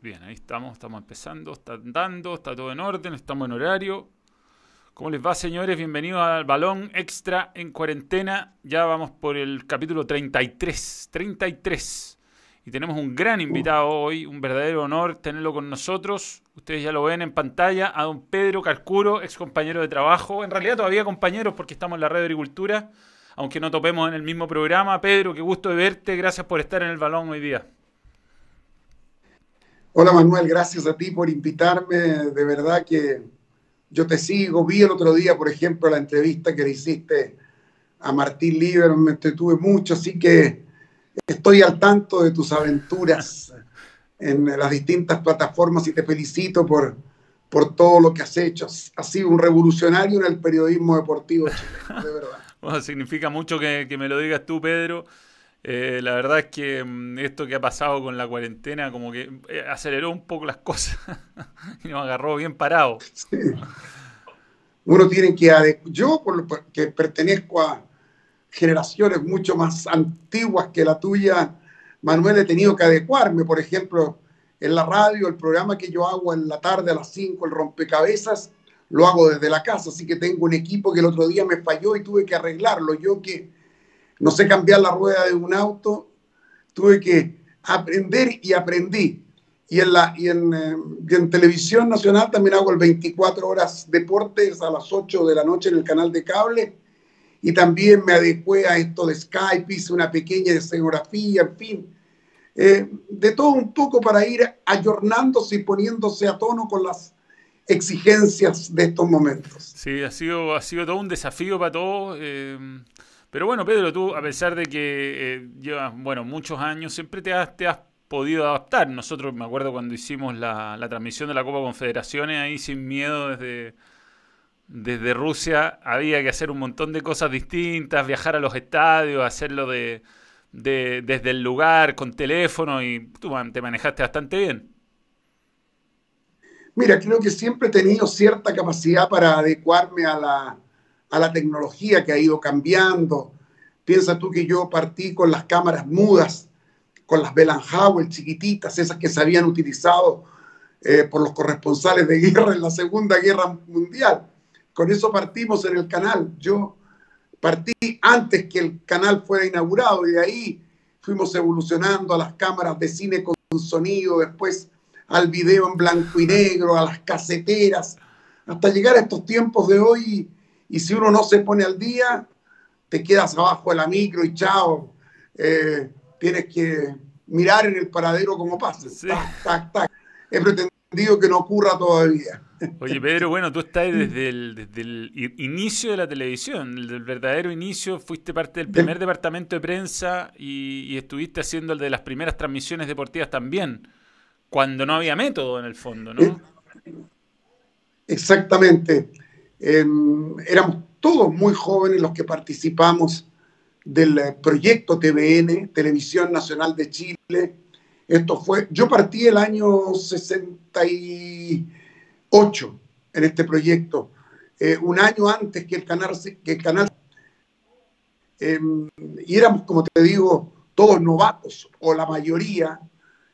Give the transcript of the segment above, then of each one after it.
Bien, ahí estamos, estamos empezando, está andando, está todo en orden, estamos en horario. ¿Cómo les va, señores? Bienvenidos al Balón Extra en cuarentena. Ya vamos por el capítulo 33. 33. Y tenemos un gran invitado hoy, un verdadero honor tenerlo con nosotros. Ustedes ya lo ven en pantalla, a don Pedro Carcuro, ex compañero de trabajo. En realidad todavía compañeros porque estamos en la red de agricultura, aunque no topemos en el mismo programa. Pedro, qué gusto de verte. Gracias por estar en el Balón hoy día. Hola Manuel, gracias a ti por invitarme. De verdad que yo te sigo. Vi el otro día, por ejemplo, la entrevista que le hiciste a Martín Lieberman, me entretuve mucho, así que estoy al tanto de tus aventuras en las distintas plataformas y te felicito por, por todo lo que has hecho. Has sido un revolucionario en el periodismo deportivo chileno, de verdad. Bueno, significa mucho que, que me lo digas tú, Pedro. Eh, la verdad es que mm, esto que ha pasado con la cuarentena como que eh, aceleró un poco las cosas y nos agarró bien parado. Uno tiene que, yo que pertenezco a generaciones mucho más antiguas que la tuya, Manuel, he tenido que adecuarme, por ejemplo, en la radio, el programa que yo hago en la tarde a las 5, el rompecabezas, lo hago desde la casa, así que tengo un equipo que el otro día me falló y tuve que arreglarlo. Yo que no sé cambiar la rueda de un auto, tuve que aprender y aprendí. Y en, la, y en, eh, televisión nacional también hago el 24 horas deportes a las 8 de la noche en el canal de cable. Y también me adecué a esto de Skype, hice una pequeña escenografía, en fin. Eh, de todo un poco para ir ayornándose y poniéndose a tono con las exigencias de estos momentos. Sí, ha sido, ha sido todo un desafío para todos. Eh, pero bueno, Pedro, tú, a pesar de que eh, llevas, bueno, muchos años, siempre te has, podido adaptar. Nosotros, me acuerdo cuando hicimos la, transmisión de la Copa Confederaciones, ahí sin miedo desde, desde Rusia, había que hacer un montón de cosas distintas, viajar a los estadios, hacerlo de, de desde el lugar, con teléfono, y tú te manejaste bastante bien. Mira, creo que siempre he tenido cierta capacidad para adecuarme a la, a la tecnología que ha ido cambiando. Piensa tú que yo partí con las cámaras mudas, con las Bellanhauer chiquititas, esas que se habían utilizado eh, por los corresponsales de guerra en la Segunda Guerra Mundial. Con eso partimos en el canal. Yo partí antes que el canal fuera inaugurado y de ahí fuimos evolucionando a las cámaras de cine con sonido, después al video en blanco y negro, a las caseteras, hasta llegar a estos tiempos de hoy y si uno no se pone al día, te quedas abajo de la micro y chao. Eh, tienes que mirar en el paradero como pasa. Tac, tac, He pretendido que no ocurra todavía. Oye, Pedro, bueno, tú estás desde el, desde el inicio de la televisión, el verdadero inicio, fuiste parte del primer departamento de prensa y, y, estuviste haciendo el de las primeras transmisiones deportivas también, cuando no había método en el fondo, ¿no? Eh, éramos todos muy jóvenes los que participamos del eh, proyecto TVN, Televisión Nacional de Chile. Esto fue, yo partí el año 68 en este proyecto, eh, un año antes que el canal, que el canal em, y éramos, como te digo, todos novatos, o la mayoría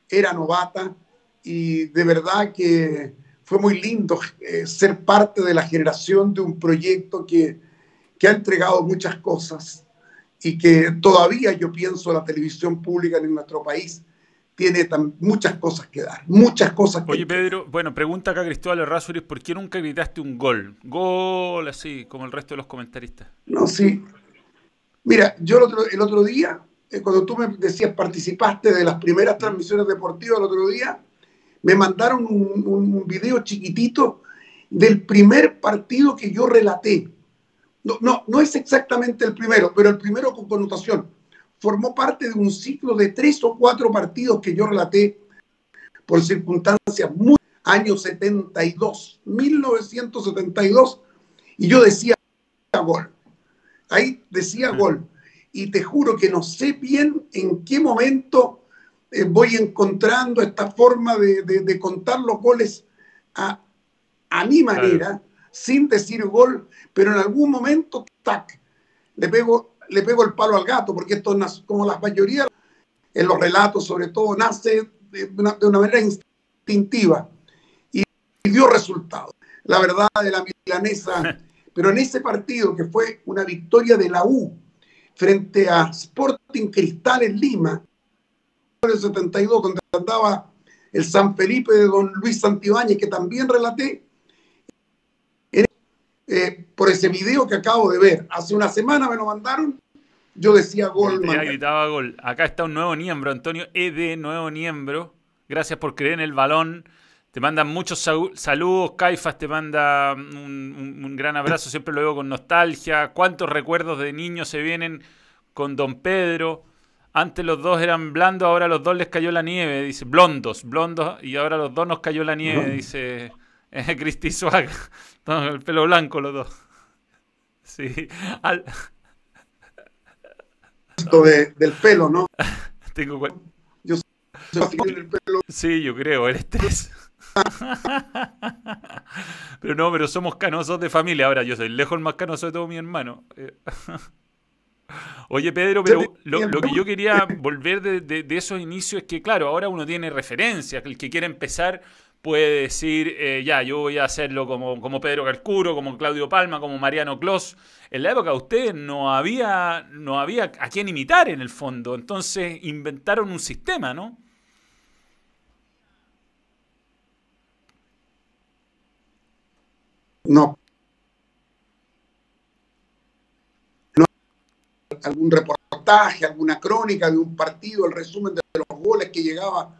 era novata, y de verdad que fue muy lindo eh, ser parte de la generación de un proyecto que, que ha entregado muchas cosas y que todavía yo pienso la televisión pública en nuestro país tiene muchas cosas que dar, muchas cosas que Oye, Pedro, bueno, pregunta acá Cristóbal Errázuriz, ¿por qué nunca gritaste un gol? Gol, así, como el resto de los comentaristas. No, sí. Mira, yo el otro, el otro día, eh, cuando tú me decías, participaste de las primeras transmisiones deportivas el otro día, me mandaron un, video chiquitito del primer partido que yo relaté. No, no, no es exactamente el primero, pero el primero con connotación. Formó parte de un ciclo de tres o cuatro partidos que yo relaté por circunstancias muy... Año 72, 1972, y yo decía gol. Ahí decía gol. Y te juro que no sé bien en qué momento eh, voy encontrando esta forma de, contar los goles a, mi manera, sin decir gol, pero en algún momento, tac, le pego, le pego el palo al gato, porque esto, como la mayoría en los relatos, sobre todo, nace de una, manera instintiva y, dio resultado. La verdad de la milanesa, pero en ese partido que fue una victoria de la U frente a Sporting Cristal en Lima, el 72, donde andaba el San Felipe de don Luis Santibáñez, que también relaté, eh, por ese video que acabo de ver. Hace una semana me lo mandaron, yo decía gol. Ya gritaba gol. Acá está un nuevo miembro, Antonio Ed, nuevo miembro. Gracias por creer en el balón. Te mandan muchos saludos, Caifas te manda un, gran abrazo, siempre lo veo con nostalgia. ¿Cuántos recuerdos de niños se vienen con Don Pedro? Antes los dos eran blandos, ahora los dos les cayó la nieve, dice, blondos, blondos, y ahora los dos nos cayó la nieve, dice eh, Cristi Swag. el pelo blanco los dos. Sí. Esto del pelo, ¿no? Tengo Yo soy el pelo. Sí, yo creo, el estrés. pero no, pero somos canosos de familia. Ahora yo soy lejos el más canoso de todo mi hermano. Oye, Pedro, pero lo, que yo quería volver de, esos inicios es que, claro, ahora uno tiene referencias. El que quiere empezar puede decir, eh, ya, yo voy a hacerlo como, como Pedro Calcuro, como Claudio Palma, como Mariano Clos. En la época de ustedes no había, no había a quién imitar en el fondo. Entonces inventaron un sistema, no, no algún reportaje, alguna crónica de un partido, el resumen de los goles que llegaba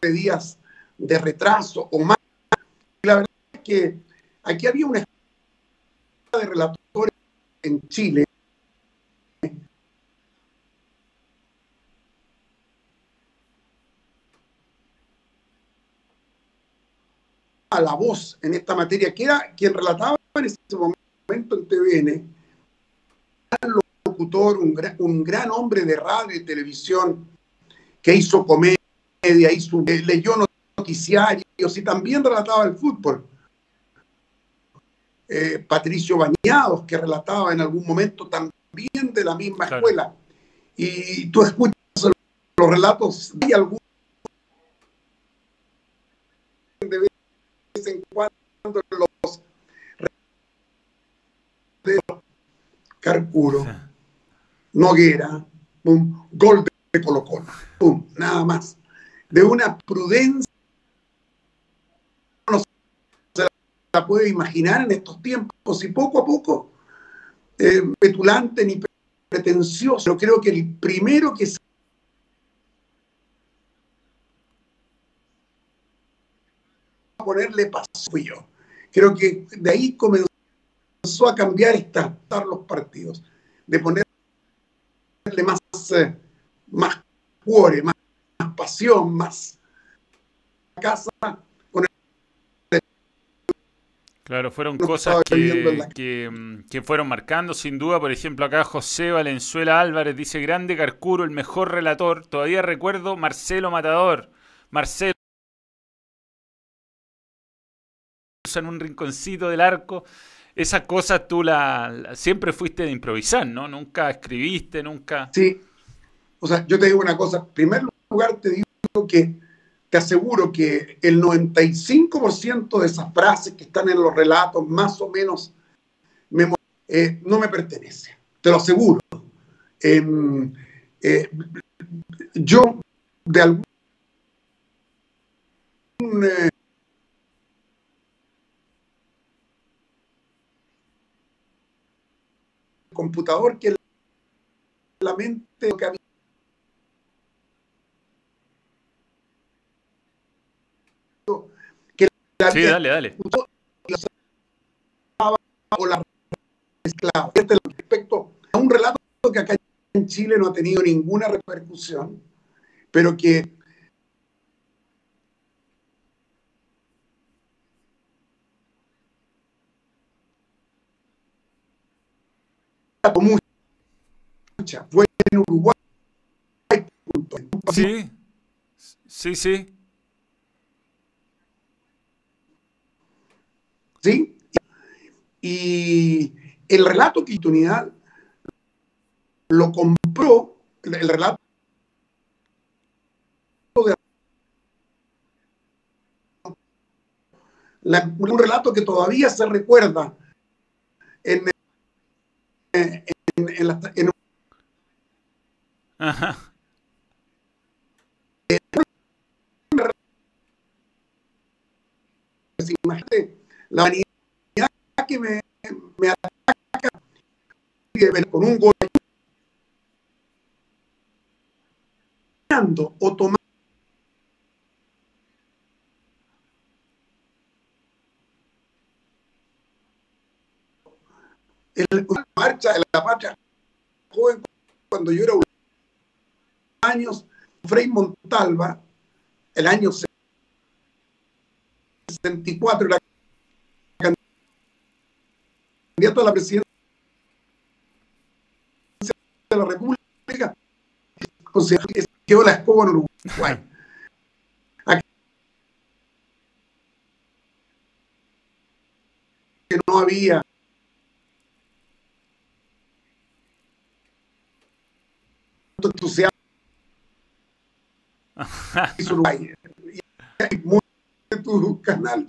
de días de retraso o más. La verdad es que aquí había una de relatores en Chile a la voz en esta materia, que era quien relataba en ese momento en TVN, locutor, un gran, un gran hombre de radio y televisión, que hizo comedia, hizo, leyó noticiarios y también relataba el fútbol. Eh, Patricio Bañados, que relataba en algún momento también de la misma escuela. Y tú escuchas los relatos, hay algún en cuando los Carcuro, Noguera, un gol de Colo Colo, pum, nada más. De una prudencia no se la puede imaginar en estos tiempos y poco a poco, eh, petulante ni pretencioso. Yo creo que el primero que se ponerle paso fui yo. Creo que de ahí comenzó a cambiar esta, los partidos, de ponerle más, eh, más cuore, más, pasión, más casa Claro, fueron cosas que, que, fueron marcando, sin duda. Por ejemplo, acá José Valenzuela Álvarez dice: Grande Carcuro, el mejor relator. Todavía recuerdo Marcelo Matador. Marcelo. en un rinconcito del arco. Esas cosas tú la, siempre fuiste de improvisar, ¿no? Nunca escribiste, nunca. Sí. O sea, yo te digo una cosa. En primer lugar, te digo que te aseguro que el 95% de esas frases que están en los relatos, más o menos, eh, no me pertenece. Te lo aseguro. Em, eh, yo, de algún computador que la mente que había que la sí, dale, dale. O la este respecto a un relato que acá en Chile no ha tenido ninguna repercusión, pero que mucha. Fue en Uruguay. Sí, sí, sí. ¿Sí? Y el relato que unidad lo compró, el relato de un relato que todavía se recuerda en, en, en, la, en Ajá. Imagínate la vanidad que me, me ataca con un gol o tomando el, marcha de la patria joven cuando yo era un años Frei Montalva el año 64 era candidato a la presidencia de la República quedó la escoba en Uruguay. Que no había entusiasmo Uruguay. tu canal,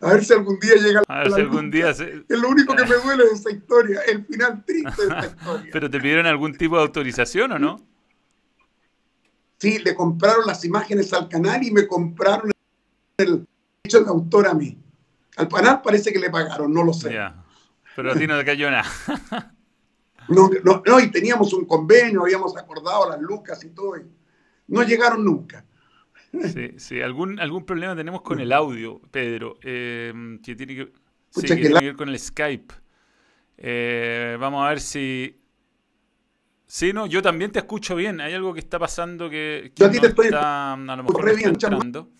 a ver si algún día llega a ver si algún día Es lo único que me duele de esa historia, el final triste de esta historia. ¿Pero te pidieron algún tipo de autorización o no? Sí, le compraron las imágenes al canal y me compraron el hecho de autor a mí. Al canal parece que le pagaron, no lo sé. Pero a ti no te cayó nada. no, no, y teníamos un convenio, habíamos acordado las lucas y todo. Y no llegaron nunca. Sí, sí. ¿Algún, algún problema tenemos con el audio, Pedro, eh, que tiene que, ver con el Skype. Eh, vamos a ver si... Sí, no, yo también te escucho bien. Hay algo que está pasando que, no está, a lo mejor entrando.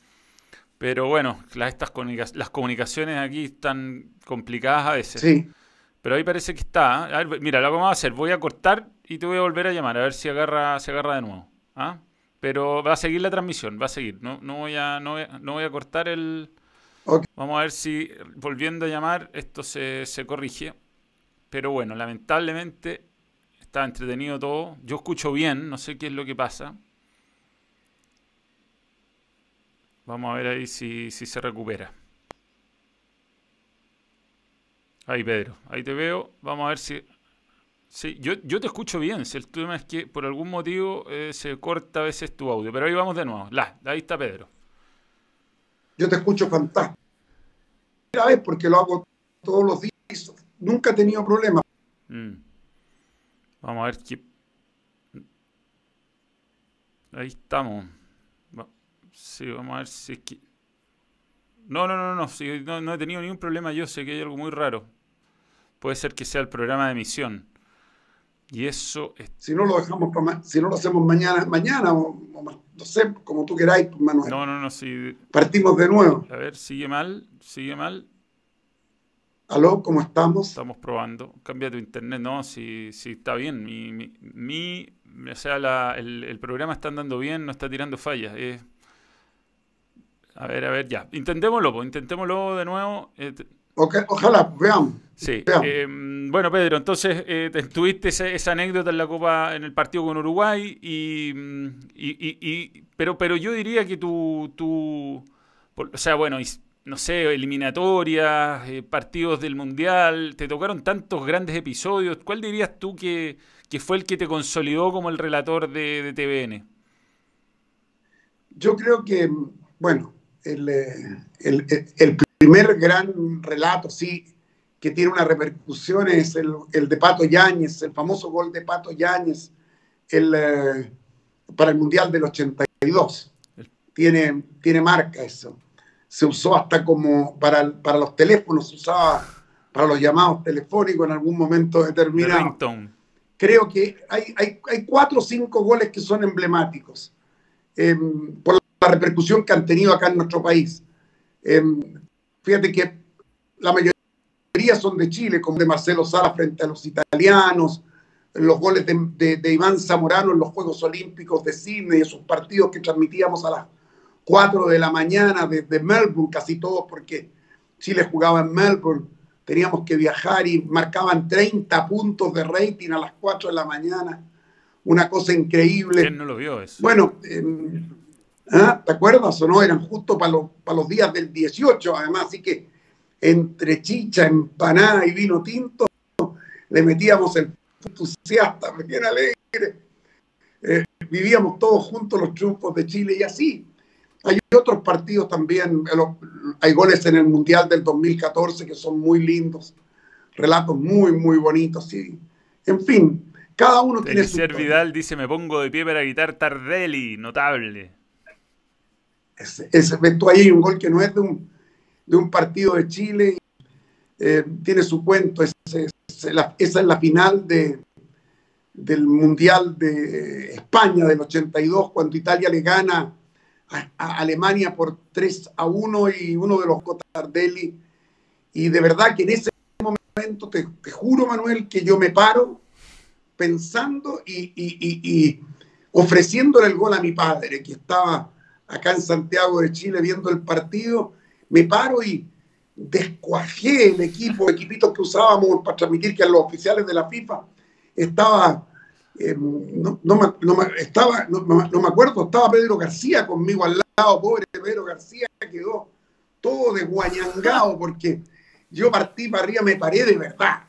Pero bueno, las, estas las comunicaciones aquí están complicadas a veces. Sí. Pero ahí parece que está. ¿eh? A ver, mira, lo que vamos a hacer, voy a cortar y te voy a volver a llamar, a ver si agarra, se agarra de nuevo. ¿Ah? Pero va a seguir la transmisión, va a seguir. No, no, voy, a, no, voy, a, cortar el... Vamos a ver si volviendo a llamar esto se, se corrige. Pero bueno, lamentablemente está entretenido todo. Yo escucho bien, no sé qué es lo que pasa. Vamos a ver ahí si, si se recupera. Ahí, Pedro, ahí te veo. Vamos a ver si Sí, yo, yo te escucho bien. Si el tema es que por algún motivo eh, se corta a veces tu audio. Pero ahí vamos de nuevo. La, ahí está Pedro. Yo te escucho fantástico. Primera vez porque lo hago todos los días. Nunca he tenido problemas. Mm. Vamos a ver qué. Ahí estamos. Sí, vamos a ver si es que. No, no, no, no, no, no he tenido ningún problema. Yo sé que hay algo muy raro. Puede ser que sea el programa de emisión. Y eso Si no lo dejamos si no lo hacemos mañana, mañana o, no sé, como tú queráis, pues, Manuel. No, no, no, sí. Partimos de nuevo. A ver, sigue mal, sigue mal. Aló, ¿cómo estamos? Estamos probando. Cambia tu internet, no, si, si está bien. Mi, mi, o sea, la, el, programa está andando bien, no está tirando fallas. a ver, a ver, ya. Intentémoslo, pues, intentémoslo de nuevo. Eh, ojalá, veamos. Sí. Em, bueno, Pedro, entonces eh, tuviste esa, anécdota en la Copa, en el partido con Uruguay, y, y, pero, pero yo diría que tú, tú o sea, bueno, no sé, eliminatorias, eh, partidos del Mundial, te tocaron tantos grandes episodios. ¿Cuál dirías tú que, fue el que te consolidó como el relator de, TVN? Yo creo que, bueno, el, eh, el, el primer gran relato, sí, que tiene una repercusión es el, el de Pato Yáñez, el famoso gol de Pato Yáñez el, eh, para el Mundial del 82. Tiene, tiene marca eso. Se usó hasta como para, para los teléfonos, se usaba para los llamados telefónicos en algún momento determinado. Creo que hay, hay, hay, cuatro o cinco goles que son emblemáticos em, por la repercusión que han tenido acá en nuestro país. Em, fíjate que la mayoría son de Chile, como de Marcelo Sala frente a los italianos, los goles de, Iván Zamorano en los Juegos Olímpicos de Sydney, esos partidos que transmitíamos a las 4 de la mañana desde Melbourne, casi todos porque Chile jugaba en Melbourne, teníamos que viajar y marcaban 30 puntos de rating a las 4 de la mañana, una cosa increíble. ¿Quién no lo vio eso? Bueno, em, ¿Ah? ¿Te acuerdas o no? Eran justo para los, para los días del 18, además, así que entre chicha, empanada y vino tinto, le metíamos el entusiasta, bien alegre. Eh, vivíamos todos juntos los triunfos de Chile y así. Hay otros partidos también, hay goles en el Mundial del 2014 que son muy lindos, relatos muy, muy bonitos. Y, en fin, cada uno tiene su. Vidal dice: Me pongo de pie para gritar Tardelli, notable. Ese, ese, tú ahí un gol que no es de un, de un partido de Chile, eh, tiene su cuento. esa es la final de, del Mundial de España del 82, cuando Italia le gana a, Alemania por 3 a 1 y uno de los Cotardelli. Y de verdad que en ese momento, te, juro, Manuel, que yo me paro pensando y, y, ofreciéndole el gol a mi padre, que estaba acá en Santiago de Chile viendo el partido. Me paro y descuajé el equipo, equipitos que usábamos para transmitir que a los oficiales de la FIFA estaba eh, no, no, me, estaba, no, me acuerdo, estaba Pedro García conmigo al lado, pobre Pedro García quedó todo desguañangado porque yo partí para arriba, me paré de verdad.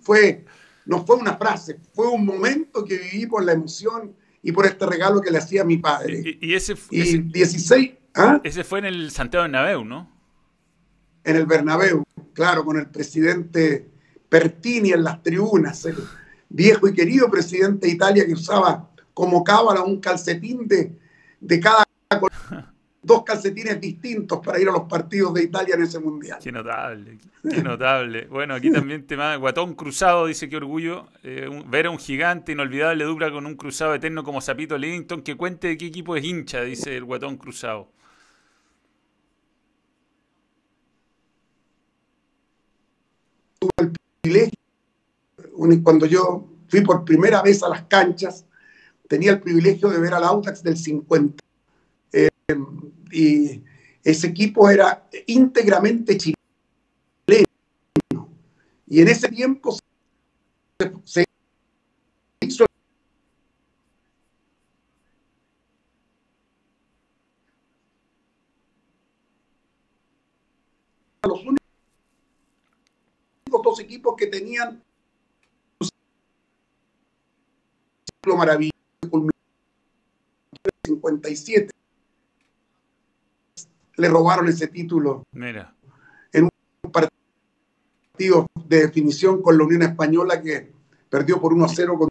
Fue, no fue una frase, fue un momento que viví por la emoción y por este regalo que le hacía mi padre. Y, ese, y 16, ¿ah? ese fue en el Santiago Bernabéu, ¿no? En el Bernabéu, claro, con el presidente Pertini en las tribunas viejo y querido presidente de Italia que usaba como cábala un calcetín de, de cada dos calcetines distintos para ir a los partidos de Italia en ese mundial. Qué notable, qué notable. Bueno, aquí también tema Guatón Cruzado dice que orgullo eh, ver a un gigante inolvidable dupla con un cruzado eterno como Zapito Livington que cuente de qué equipo es hincha, dice el Guatón Cruzado. Tuve el privilegio cuando yo fui por primera vez a las canchas, tenía el privilegio de ver al Audax del 50. Eh, y ese equipo era íntegramente chileno. Y en ese tiempo se, hizo los únicos dos equipos que tenían maravilloso, 57. Le robaron ese título. Mira. En un partido de definición con la Unión Española que perdió por 1-0 con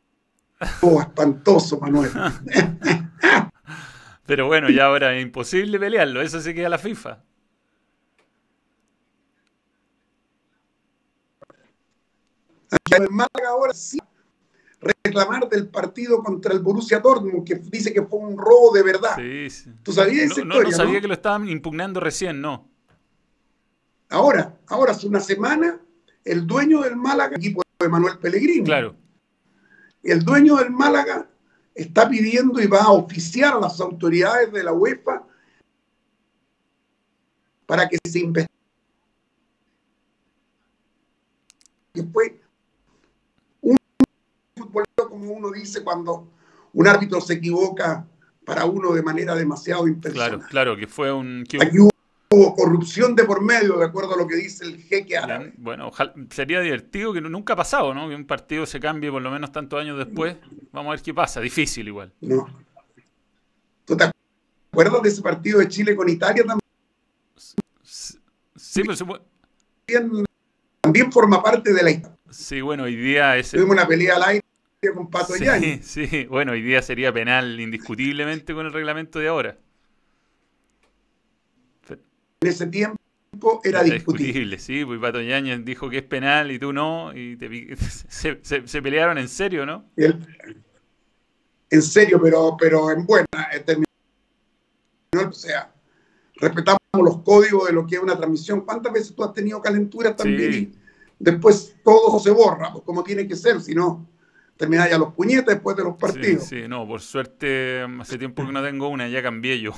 oh, espantoso, Manuel. Pero bueno, ya ahora es imposible pelearlo, eso se queda la FIFA. Málaga ahora sí reclamar del partido contra el Borussia Dortmund, que dice que fue un robo de verdad. Sí, sí. ¿Tú sabías esa no, No, sabía que lo estaban impugnando recién, no. Ahora, ahora hace una semana, el dueño del Málaga, equipo de Manuel Pellegrini. Claro. El dueño del Málaga está pidiendo y va a oficiar a las autoridades de la UEFA para que se investigue. Fue como uno dice cuando un árbitro se equivoca para uno de manera demasiado intencional. Claro, claro, que fue un... Aquí hubo corrupción de por medio, de acuerdo a lo que dice el jeque árabe. Bueno, sería divertido que nunca ha pasado, ¿no? Que un partido se cambie por lo menos tantos años después. Vamos a ver qué pasa. Difícil igual. No. ¿Tú te acuerdas de ese partido de Chile con Italia también? Sí, pero se también, también forma parte de la Sí, bueno, hoy día es... Tuvimos una pelea al aire con Pato sí, Sí, bueno, hoy día sería penal indiscutiblemente con el reglamento de ahora. En ese tiempo era, discutible. Sí, pues Pato Yañez dijo que es penal y tú no, y se, pelearon en serio, ¿no? en serio, pero, pero en buena. O sea, respetamos los códigos de lo que es una transmisión. ¿Cuántas veces tú has tenido calentura también? Y después todo se borra, pues como tiene que ser, si no terminar ya los puñetes después de los partidos. Sí, sí, no, por suerte hace tiempo que no tengo una, ya cambié yo.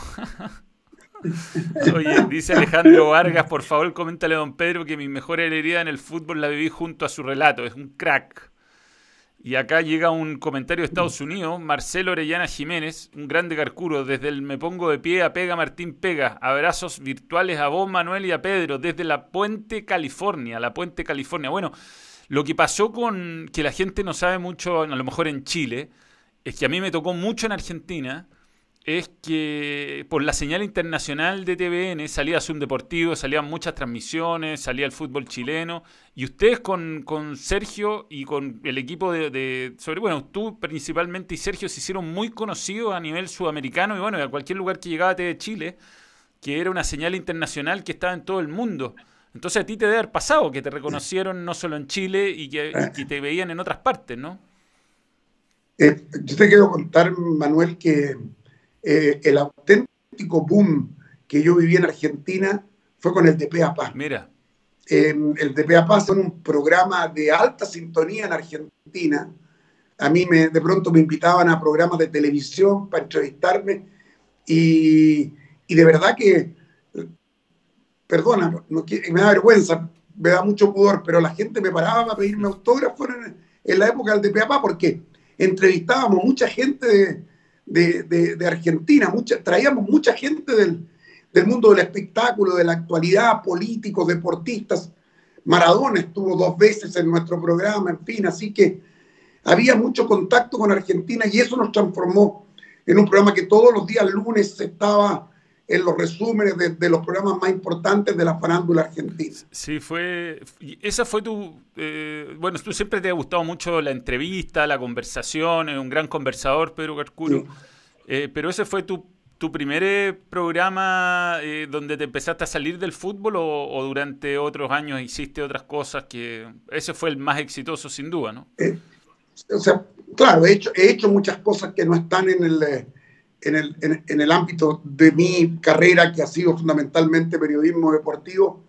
Oye, dice Alejandro Vargas, por favor, coméntale a don Pedro que mi mejor alegría en el fútbol la viví junto a su relato, es un crack. Y acá llega un comentario de Estados Unidos, Marcelo Orellana Jiménez, un grande carcuro, desde el Me Pongo de Pie a Pega Martín Pega. Abrazos virtuales a vos, Manuel, y a Pedro, desde la Puente, California, la Puente, California. Bueno, lo que pasó con que la gente no sabe mucho, a lo mejor en Chile, es que a mí me tocó mucho en Argentina, es que por la señal internacional de TVN salía Zoom Deportivo, salían muchas transmisiones, salía el fútbol chileno, y ustedes con, Sergio y con el equipo de, sobre, bueno, tú principalmente y Sergio se hicieron muy conocidos a nivel sudamericano y bueno, a cualquier lugar que llegaba TV Chile, que era una señal internacional que estaba en todo el mundo. Entonces a ti te debe haber pasado que te reconocieron no solo en Chile y que, te veían en otras partes, ¿no? Eh, yo te quiero contar, Manuel, que eh, el auténtico boom que yo viví en Argentina fue con el DPA Paz. Mira. el DPA Paz fue un programa de alta sintonía en Argentina. A mí me, de pronto me invitaban a programas de televisión para entrevistarme y, y de verdad que, perdona, me da vergüenza, me da mucho pudor, pero la gente me paraba para pedirme autógrafos en, en la época del DPA Paz porque entrevistábamos mucha gente de, de, Argentina, mucha, traíamos mucha gente del, mundo del espectáculo, de la actualidad, políticos, deportistas. Maradona estuvo dos veces en nuestro programa, en fin, así que había mucho contacto con Argentina y eso nos transformó en un programa que todos los días lunes estaba en los resúmenes de, los programas más importantes de la farándula argentina. Sí, fue. Esa fue tu. Eh, bueno, tú siempre te ha gustado mucho la entrevista, la conversación, un gran conversador, Pedro Carcuro. Eh, pero ese fue tu, tu primer eh, programa donde te empezaste a salir del fútbol o, durante otros años hiciste otras cosas que. Ese fue el más exitoso, sin duda, ¿no? o sea, claro, he hecho, he hecho muchas cosas que no están en el en el, en, el ámbito de mi carrera, que ha sido fundamentalmente periodismo deportivo,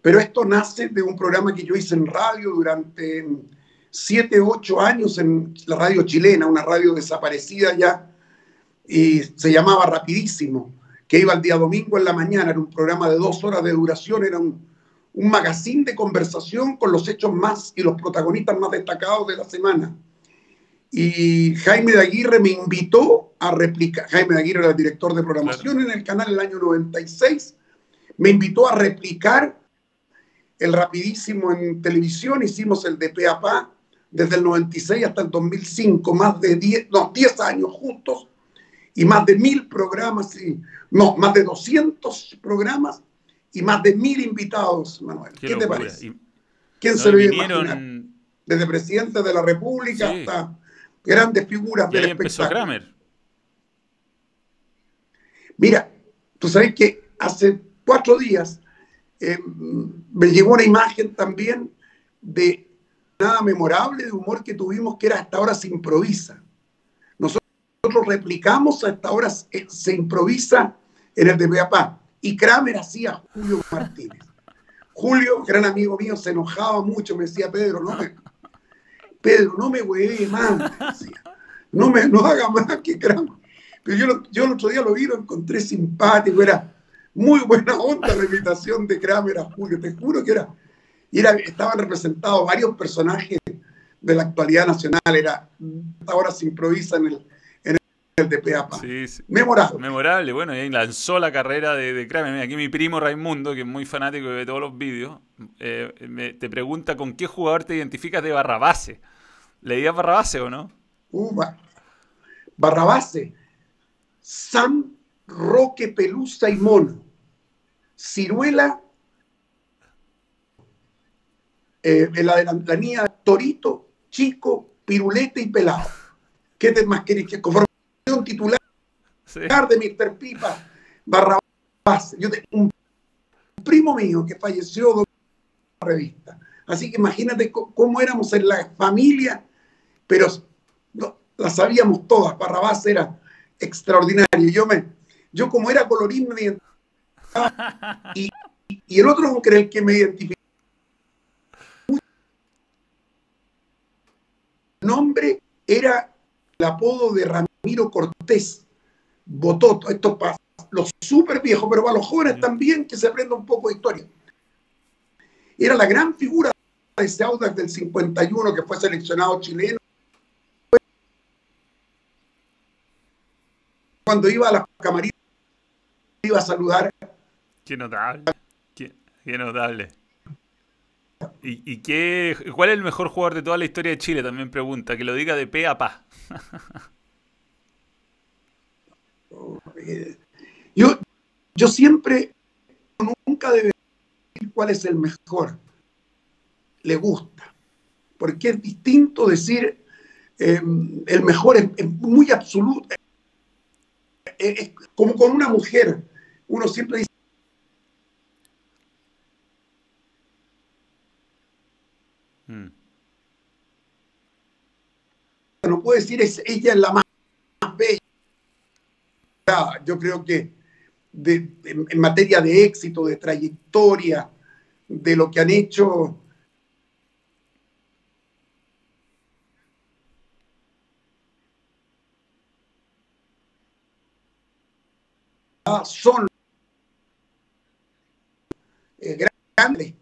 pero esto nace de un programa que yo hice en radio durante siete, ocho años en la radio chilena, una radio desaparecida ya, y se llamaba Rapidísimo, que iba el día domingo en la mañana, era un programa de dos horas de duración, era un, un magazine de conversación con los hechos más y los protagonistas más destacados de la semana. Y Jaime de Aguirre me invitó a replicar, Jaime de Aguirre era el director de programación en el canal el año 96, me invitó a replicar el rapidísimo en televisión, hicimos el de PAPA desde el 96 hasta el 2005, más de 10, no, 10 años juntos y más de mil programas, y, no, más de 200 programas y más de mil invitados, Manuel. ¿Qué, te parece? ¿Quién se lo iba a imaginar? Desde presidente de la República hasta grandes figuras del espectáculo. Kramer. Mira, tú sabes que hace cuatro días eh, me llegó una imagen también de nada memorable de humor que tuvimos que era hasta ahora se improvisa. Nosotros replicamos hasta ahora se, improvisa en el de Beapá y Kramer hacía Julio Martínez. Julio, gran amigo mío, se enojaba mucho, me decía Pedro, no me, Pedro, no me hueve más, no no haga más que Kramer. Pero yo, el otro día lo vi, lo encontré simpático, era muy buena onda la invitación de Kramer a Julio, te juro que era, era, estaban representados varios personajes de la actualidad nacional, era, ahora se improvisa en el, el de Peapa. Sí, sí. Memorable. Memorable, bueno, y ahí lanzó la carrera de, de Kramer. Aquí mi primo Raimundo, que es muy fanático de todos los vídeos, eh, te pregunta con qué jugador te identificas de Barrabase. ¿Leías Barrabase o no? Uh, Barrabase Sam, Roque, Pelusa y Mono. Ciruela, eh, la delantanía Torito, Chico, Pirulete y Pelado. ¿Qué te más querés? Que conformación titular de Mr. Pipa, Barrabás. Yo tengo un primo mío que falleció de la revista. Así que imagínate cómo éramos en la familia, pero la sabíamos todas. Barrabás era extraordinario. Yo, me, yo como era colorín, me identificaba. Y, y el otro con el que me identificaba. El nombre era el apodo de Ramiro Cortés, votó eh, esto para los súper viejos, pero para los jóvenes también que se aprenda un poco de historia. Era la gran figura de ese Audax del 51 que fue seleccionado chileno. Cuando iba a la camarita, iba a saludar. Qué notable. Qué, qué notable. ¿Y, y qué, cuál es el mejor jugador de toda la historia de Chile? También pregunta, que lo diga de pe a pa. yo, yo siempre, nunca debe decir cuál es el mejor. Le gusta. Porque es distinto decir eh, el mejor, es, es muy absoluto. Es, es como con una mujer. Uno siempre dice Mm. no puedo decir es ella es la más. Yo creo que de, en, materia de éxito, de trayectoria, de lo que han hecho. Son eh, grandes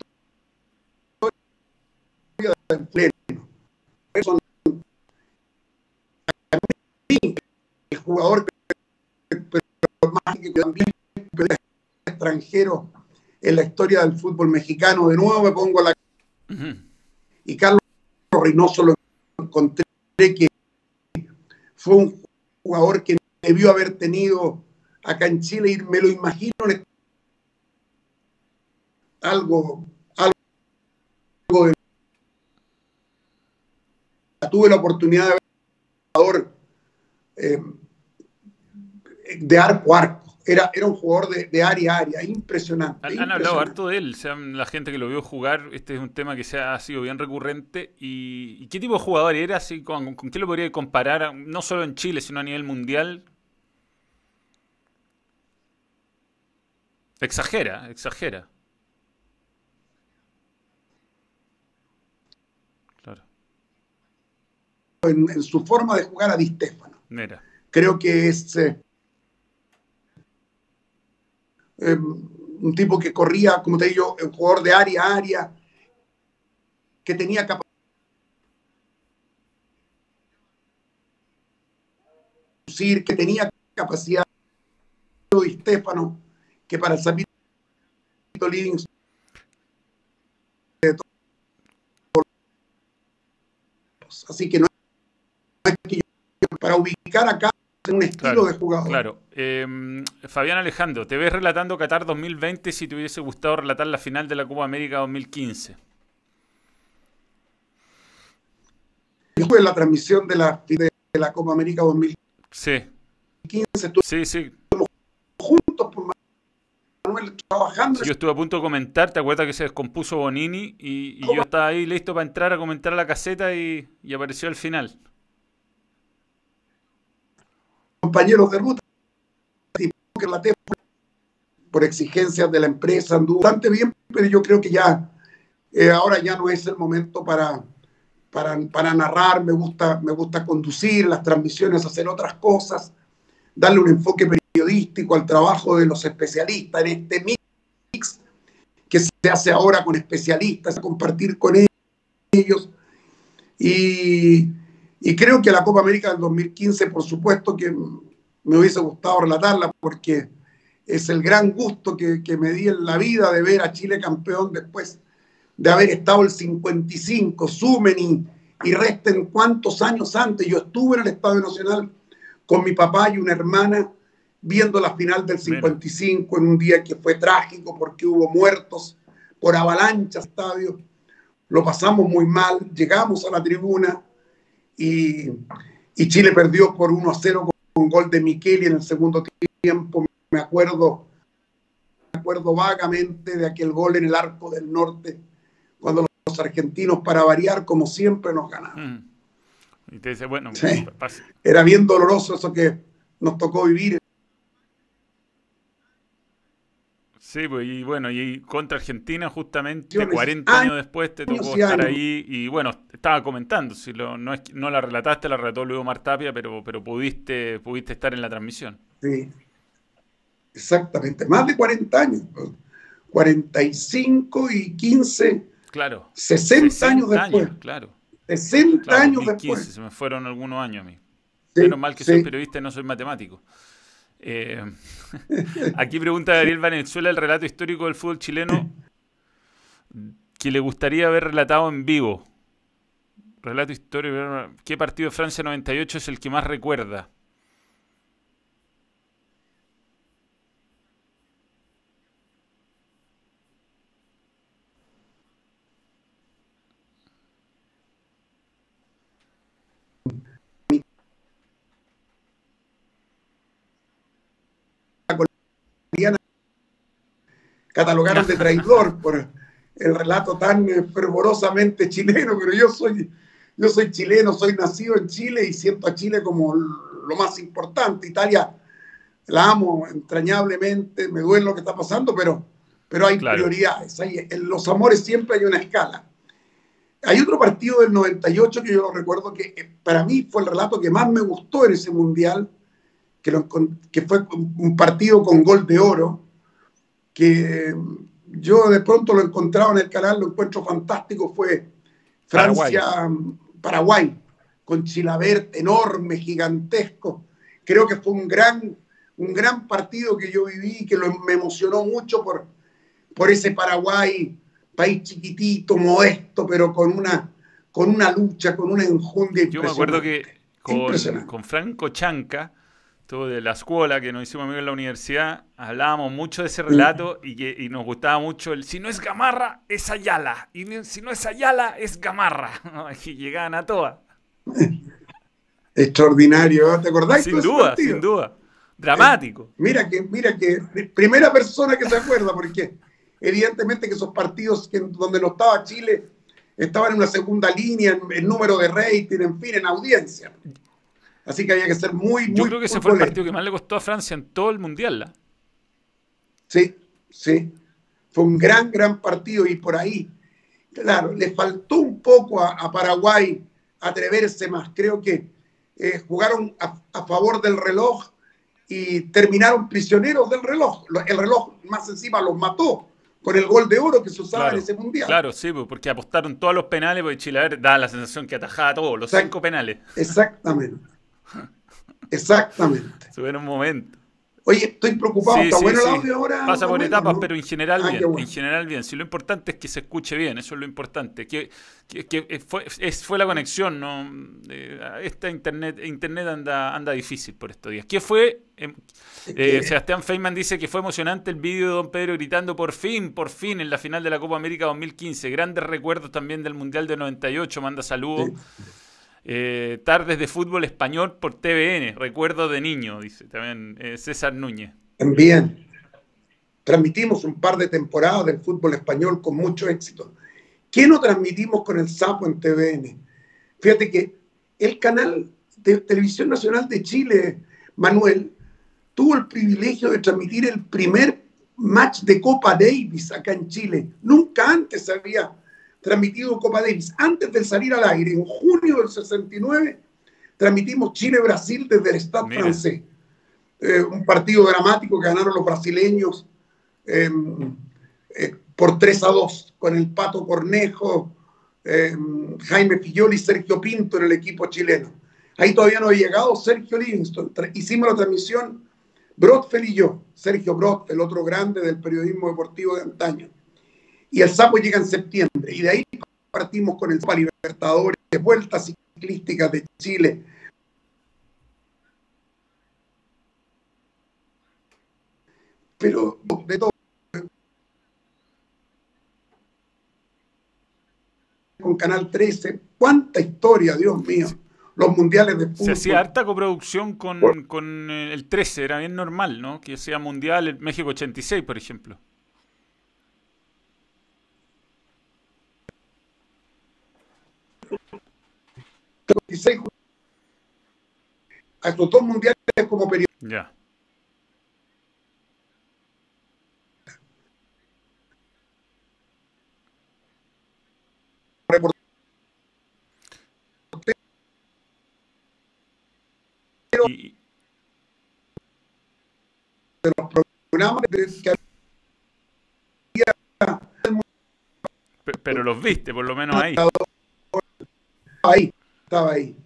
historias en pleno. Son el jugador que también extranjero en la historia del fútbol mexicano. De nuevo me pongo la... Uh -huh. Y Carlos Reynoso lo encontré que fue un jugador que debió haber tenido acá en Chile y me lo imagino algo, algo de... Tuve la oportunidad de ver jugador eh, de arco a arco. Era, era un jugador de, de área a área, impresionante. Han, hablado harto de él, o sea, la gente que lo vio jugar, este es un tema que se ha, ha sido bien recurrente. ¿Y, y qué tipo de jugador era? Así, con, ¿Con qué lo podría comparar, no solo en Chile, sino a nivel mundial? Exagera, exagera. Claro. En, en, su forma de jugar a Di Stefano. Mira. Creo que es eh, eh, un tipo que corría, como te digo, un jugador de área a área, que tenía capacidad que tenía capacidad de Stefano, que para el Zapito Livings así que no es que para ubicar acá un estilo claro, de jugador. Claro. Eh, Fabián Alejandro, ¿te ves relatando Qatar 2020 si te hubiese gustado relatar la final de la Copa América 2015? Yo fue la transmisión de la, de la Copa América 2015. Sí. Sí, sí. Juntos por Manuel trabajando. Sí, yo estuve a punto de comentar, ¿te acuerdas que se descompuso Bonini? Y, y yo estaba ahí listo para entrar a comentar a la caseta y, y apareció al final compañeros de ruta que la por exigencias de la empresa anduvo bastante bien, pero yo creo que ya eh, ahora ya no es el momento para, para, para, narrar, me gusta, me gusta conducir las transmisiones, hacer otras cosas, darle un enfoque periodístico al trabajo de los especialistas en este mix que se hace ahora con especialistas, compartir con ellos. Y, y creo que la Copa América del 2015, por supuesto que me hubiese gustado relatarla porque es el gran gusto que, que, me di en la vida de ver a Chile campeón después de haber estado el 55, sumen y, y resten cuántos años antes. Yo estuve en el Estadio Nacional con mi papá y una hermana viendo la final del 55 en un día que fue trágico porque hubo muertos por avalanchas estadio. Lo pasamos muy mal, llegamos a la tribuna y, y Chile perdió por 1 a 0 con gol de Micheli en el segundo tiempo. Me acuerdo, me acuerdo vagamente de aquel gol en el arco del norte, cuando los argentinos, para variar, como siempre, nos ganaron. Mm. Y te dice, bueno, sí. era bien doloroso eso que nos tocó vivir. Sí, pues, y bueno, y contra Argentina justamente 40 años después te tocó estar ahí y bueno, estaba comentando, si lo, no, es, no la relataste, la relató luego Martapia, pero, pero pudiste, pudiste estar en la transmisión. Sí, exactamente, más de 40 años, 45 y 15, claro, 60, 60 años después. Años, claro. 60 claro, años 2015, después. Se me fueron algunos años a mí. Sí, Menos mal que sí. soy periodista y no soy matemático. Eh, aquí pregunta Gabriel Valenzuela el relato histórico del fútbol chileno que le gustaría haber relatado en vivo. Relato histórico. ¿Qué partido de Francia 98 es el que más recuerda? Catalogaron de traidor por el relato tan fervorosamente chileno, pero yo soy, yo soy chileno, soy nacido en Chile y siento a Chile como lo más importante. Italia la amo entrañablemente, me duele lo que está pasando, pero, pero hay prioridades. Hay, en los amores siempre hay una escala. Hay otro partido del 98 que yo lo recuerdo que eh, para mí fue el relato que más me gustó en ese mundial, que, que fue un partido con gol de oro, que yo de pronto lo he encontrado en el canal, lo encuentro fantástico, fue Francia-Paraguay, con Chilabert enorme, gigantesco. Creo que fue un gran, un gran partido que yo viví, que me emocionó mucho por, por ese Paraguay, país chiquitito, modesto, pero con una, con una lucha, con una enjundia. Yo me acuerdo que con, con Franco Chanca todo de la escuela que nos hicimos amigos en la universidad, hablábamos mucho de ese relato y, que, nos gustaba mucho el si no es Gamarra, es Ayala. Y si no es Ayala, es Gamarra. Y llegaban a todas. Extraordinario, ¿te acordás? Sin duda, sin duda. Dramático. Eh, mira que, mira que, primera persona que se acuerda, porque evidentemente que esos partidos que, donde no estaba Chile estaban en una segunda línea, en número de rating, en fin, en audiencia. Así que había que ser muy, muy. Yo creo que ese fue el partido que más le costó a Francia en todo el mundial. ¿la? Sí, sí. Fue un gran, gran partido y por ahí, claro, le faltó un poco a, Paraguay atreverse más. Creo que eh, jugaron a, favor del reloj y terminaron prisioneros del reloj. El reloj más encima los mató con el gol de oro que se usaba en ese mundial. Claro, sí, pues, porque apostaron todos los penales, porque Chile da la sensación que atajaba todos, los cinco penales. Exactamente. Exactamente. Sube en un momento. Oye, estoy preocupado. ¿Está bueno el audio ahora? Pasa por etapas, pero en general ah, bien. En general bien. Si lo importante es que se escuche bien, eso es lo importante. Que, fue, fue, la conexión, ¿no? esta internet, internet anda, anda difícil por estos días. ¿Qué fue? Em, eh, Sebastián Feynman dice que fue emocionante el vídeo de Don Pedro gritando por fin, por fin en la final de la Copa América 2015. Grandes recuerdos también del Mundial de 98. Manda saludos. Eh, tardes de fútbol español por TVN, recuerdo de niño, dice también eh, César Núñez. Bien, transmitimos un par de temporadas del fútbol español con mucho éxito. ¿Qué no transmitimos con el Sapo en TVN? Fíjate que el canal de Televisión Nacional de Chile, Manuel, tuvo el privilegio de transmitir el primer match de Copa Davis acá en Chile. Nunca antes había transmitido Copa Davis. Antes de salir al aire, en junio del 69, transmitimos Chile-Brasil desde el Stade francés. Eh, un partido dramático que ganaron los brasileños em, eh, por 3 a 2, con el Pato Cornejo, em, Jaime Fillol y Sergio Pinto en el equipo chileno. Ahí todavía no había llegado Sergio Livingston. Hicimos la transmisión Brotfeld y yo, Sergio Brot, el otro grande del periodismo deportivo de antaño y el Sapo llega en septiembre. Y de ahí partimos con el Sapo Libertadores, vueltas ciclísticas de Chile. Pero de todo. Con Canal 13, cuánta historia, Dios mío. Los mundiales de fútbol. Se hacía harta coproducción con, con el 13, era bien normal, ¿no? Que sea mundial, el México 86, por ejemplo. A estos dos mundiales como periodista. Ya. Y... de los programas que pero los viste, por lo menos ahí. Ahí, estaba ahí.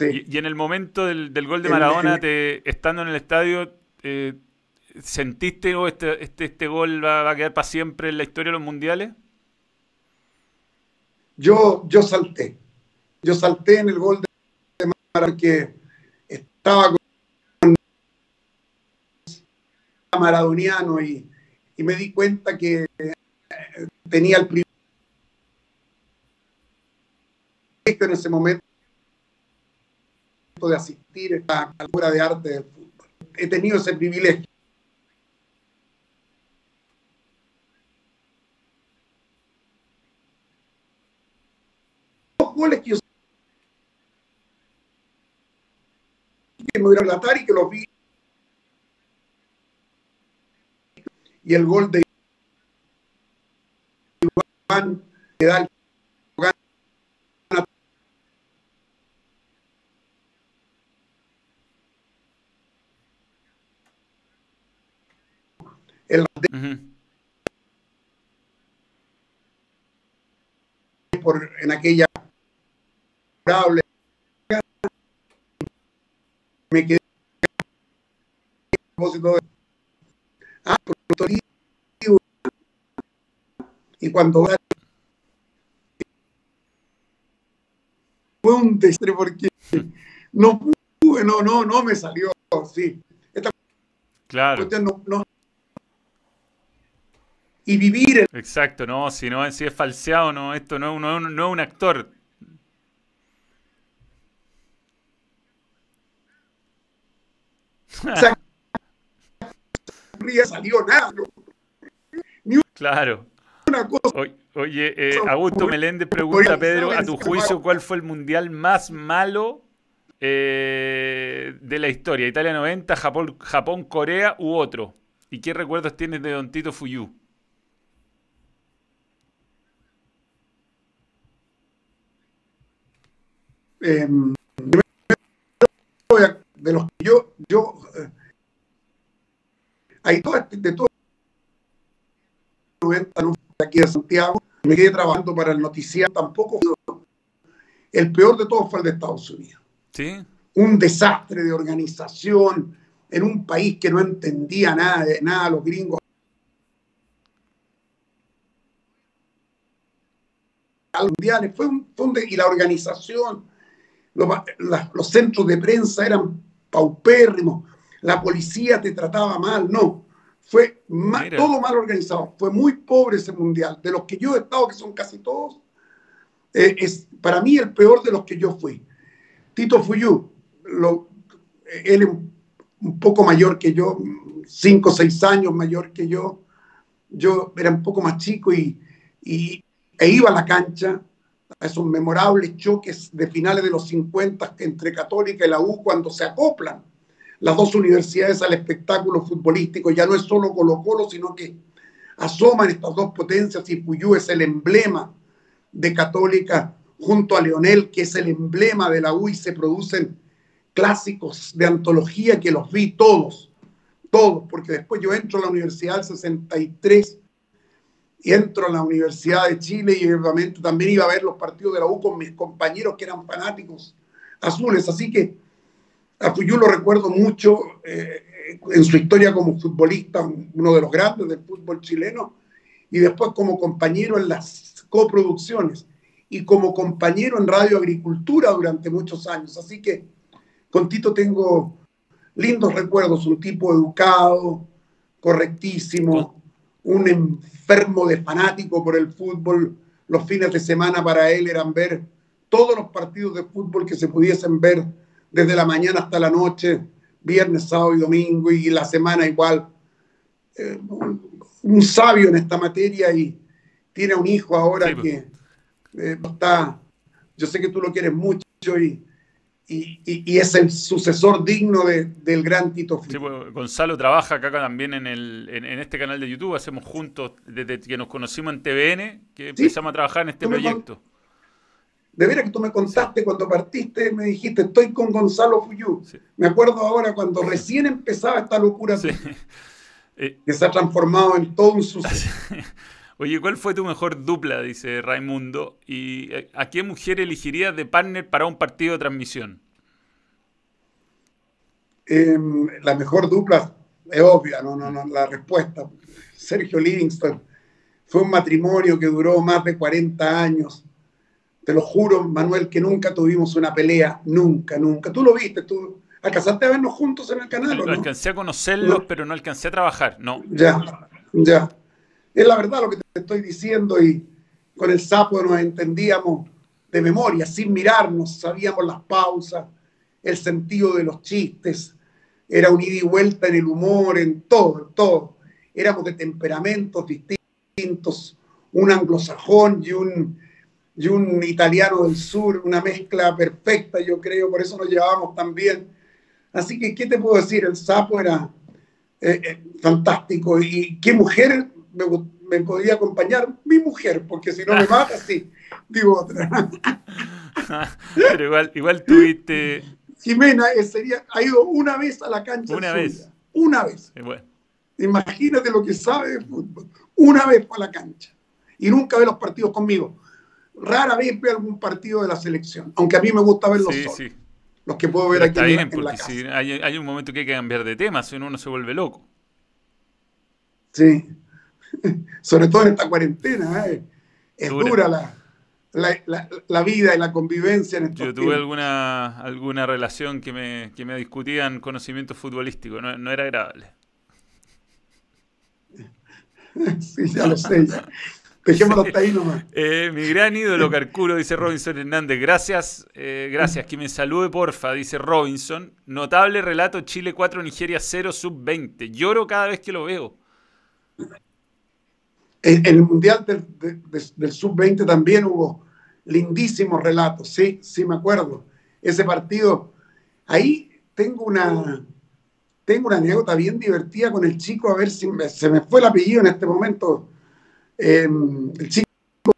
Y, en el momento del, gol de Maradona, te, estando en el estadio, eh, ¿sentiste o este, este, este gol va, a quedar para siempre en la historia de los mundiales? Yo, yo salté. Yo salté en el gol de Mara que estaba con maradoniano y, y me di cuenta que tenía el privilegio en ese momento de asistir a la obra de arte del fútbol. He tenido ese privilegio. Dos goles que yo me voy a relatar y que los vi. Y el gol de Iván que da el por, en aquella me quedé propósito de ah, y cuando fue un desastre porque no pude, no, no, no me salió, sí. Esta claro. No, no, y vivir. Exacto, no, si no si es falseado, no, esto no, no, no es un actor. Salió nada. Ni claro. Oye, eh, Augusto Meléndez pregunta, Pedro, a tu juicio, ¿cuál fue el mundial más malo eh, de la historia? ¿Italia 90, Japón, Japón, Corea u otro? ¿Y qué recuerdos tienes de Don Tito Fuyu? Eh, de los que yo, yo eh, hay todo, este, de todo 90 aquí de Santiago, me quedé trabajando para el noticiero, tampoco el peor de todos fue el de Estados Unidos. ¿Sí? Un desastre de organización en un país que no entendía nada de nada, los gringos. Mundiales, fue un, fue un y la organización los, centros de prensa eran paupérrimos, la policía te trataba mal, no. Fue todo mal organizado, fue muy pobre ese mundial. De los que yo he estado, que son casi todos, eh, es para mí el peor de los que yo fui. Tito Fuyú, lo, él un poco mayor que yo, cinco o seis años mayor que yo. Yo era un poco más chico y, y e iba a la cancha a esos memorables choques de finales de los 50 entre Católica y la U cuando se acoplan las dos universidades al espectáculo futbolístico. Ya no es solo Colo Colo, sino que asoman estas dos potencias y Puyú es el emblema de Católica junto a Leonel, que es el emblema de la U y se producen clásicos de antología que los vi todos, todos, porque después yo entro a la Universidad del 63 y entro a la Universidad de Chile y obviamente también iba a ver los partidos de la U con mis compañeros que eran fanáticos azules. Así que a Fuyú lo recuerdo mucho eh, en su historia como futbolista, uno de los grandes del fútbol chileno, y después como compañero en las coproducciones y como compañero en Radio Agricultura durante muchos años. Así que con Tito tengo lindos recuerdos, un tipo educado, correctísimo, un enfermo de fanático por el fútbol. Los fines de semana para él eran ver todos los partidos de fútbol que se pudiesen ver desde la mañana hasta la noche, viernes, sábado y domingo, y la semana igual. Eh, un, sabio en esta materia y tiene un hijo ahora pues. que eh, está, yo sé que tú lo quieres mucho y y, es el sucesor digno del gran Tito sí, pues, Gonzalo trabaja acá también en, el, en, este canal de YouTube, hacemos juntos desde que nos conocimos en TVN, que empezamos a trabajar en este proyecto. de veras que tú me contaste cuando partiste, me dijiste, estoy con Gonzalo Fuyú. Me acuerdo ahora cuando recién empezaba esta locura eh, que se ha transformado en todo un suceso. Oye, ¿cuál fue tu mejor dupla? Dice Raimundo. ¿Y eh, a qué mujer elegirías de partner para un partido de transmisión? Em, la mejor dupla es obvia, no, no, no, la respuesta. Sergio Livingston fue un matrimonio que duró más de 40 años. Te lo juro, Manuel, que nunca tuvimos una pelea, nunca, nunca. Tú lo viste, tú alcanzaste a vernos juntos en el canal. No, no? Alcancé a conocerlos, pero no alcancé a trabajar, no. Ya, ya. Es la verdad lo que te estoy diciendo y con el sapo nos entendíamos de memoria, sin mirarnos, sabíamos las pausas, el sentido de los chistes, era un ida y vuelta en el humor, en todo, en todo. Éramos de temperamentos distintos, un anglosajón y un, y un italiano del sur, una mezcla perfecta, yo creo, por eso nos llevábamos tan bien. Así que, ¿qué te puedo decir? El sapo era eh, eh, fantástico. ¿Y qué mujer me, me, podía acompañar? Mi mujer, porque si no me mata, sí, digo otra. Pero igual, igual tuviste Jimena sería, ha ido una vez a la cancha. Una vez. Una vez. Bueno. Imagínate lo que sabe de fútbol. Una vez fue a la cancha. Y nunca ve los partidos conmigo. Rara vez ve algún partido de la selección. Aunque a mí me gusta verlos sí, solos. Sí. Los que puedo ver Pero aquí está en, bien, la, en la porque casa. si hay, hay, un momento que hay que cambiar de tema, si no uno se vuelve loco. Sí. Sobre todo en esta cuarentena. ¿eh? Es Dura. dura, la, la, la, la, vida y la convivencia en estos Yo tuve tiempos. alguna, alguna relación que me, que me discutían conocimiento futbolístico, no, no era agradable. Sí, ya lo sé. Ya. Dejémoslo hasta ahí nomás. Eh, mi gran ídolo Carcuro, dice Robinson Hernández. Gracias, eh, gracias. Que me salude, porfa, dice Robinson. Notable relato Chile 4, Nigeria 0, sub 20. Lloro cada vez que lo veo. En, en el Mundial del, de, de, del Sub-20 también hubo lindísimos relatos, sí, sí me acuerdo. Ese partido, ahí tengo una, tengo una anécdota bien divertida con el chico, a ver si me, se me fue el apellido en este momento. Eh, el chico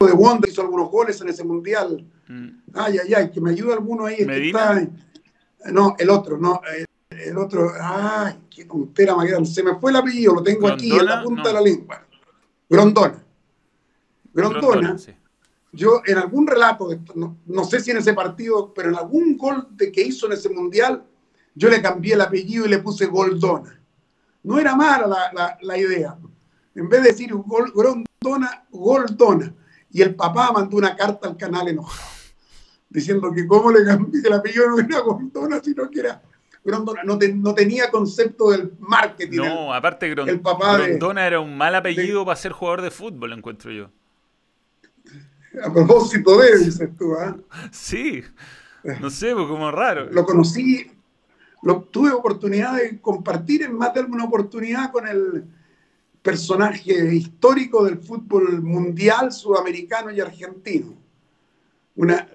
de Wonder hizo algunos goles en ese Mundial. Mm. Ay, ay, ay, que me ayude alguno ahí. ¿Medina? Está, no, el otro, no. El, el otro, ay, qué tontera más grande. Se me fue el apellido, lo tengo aquí en la punta no. de la lengua. Grondona. Grondona. Grondona sí. Yo en algún relato, de, no, no, sé si en ese partido, pero en algún gol de que hizo en ese mundial, yo le cambié el apellido y le puse Goldona. No era mala la, la, la idea. En vez de decir gol, Grondona, Goldona. Y el papá mandó una carta al canal enojado, diciendo que cómo le cambié el apellido no era Goldona, sino que era Grondona no, te, no, tenía concepto del marketing. No, el, aparte Grond el papá Grondona de, era un mal apellido de, para ser jugador de fútbol, encuentro yo. A propósito de, dices tú, ¿ah? ¿eh? Sí, no sé, pues como raro. Lo conocí, lo, tuve oportunidad de compartir en más de alguna oportunidad con el personaje histórico del fútbol mundial sudamericano y argentino. Una,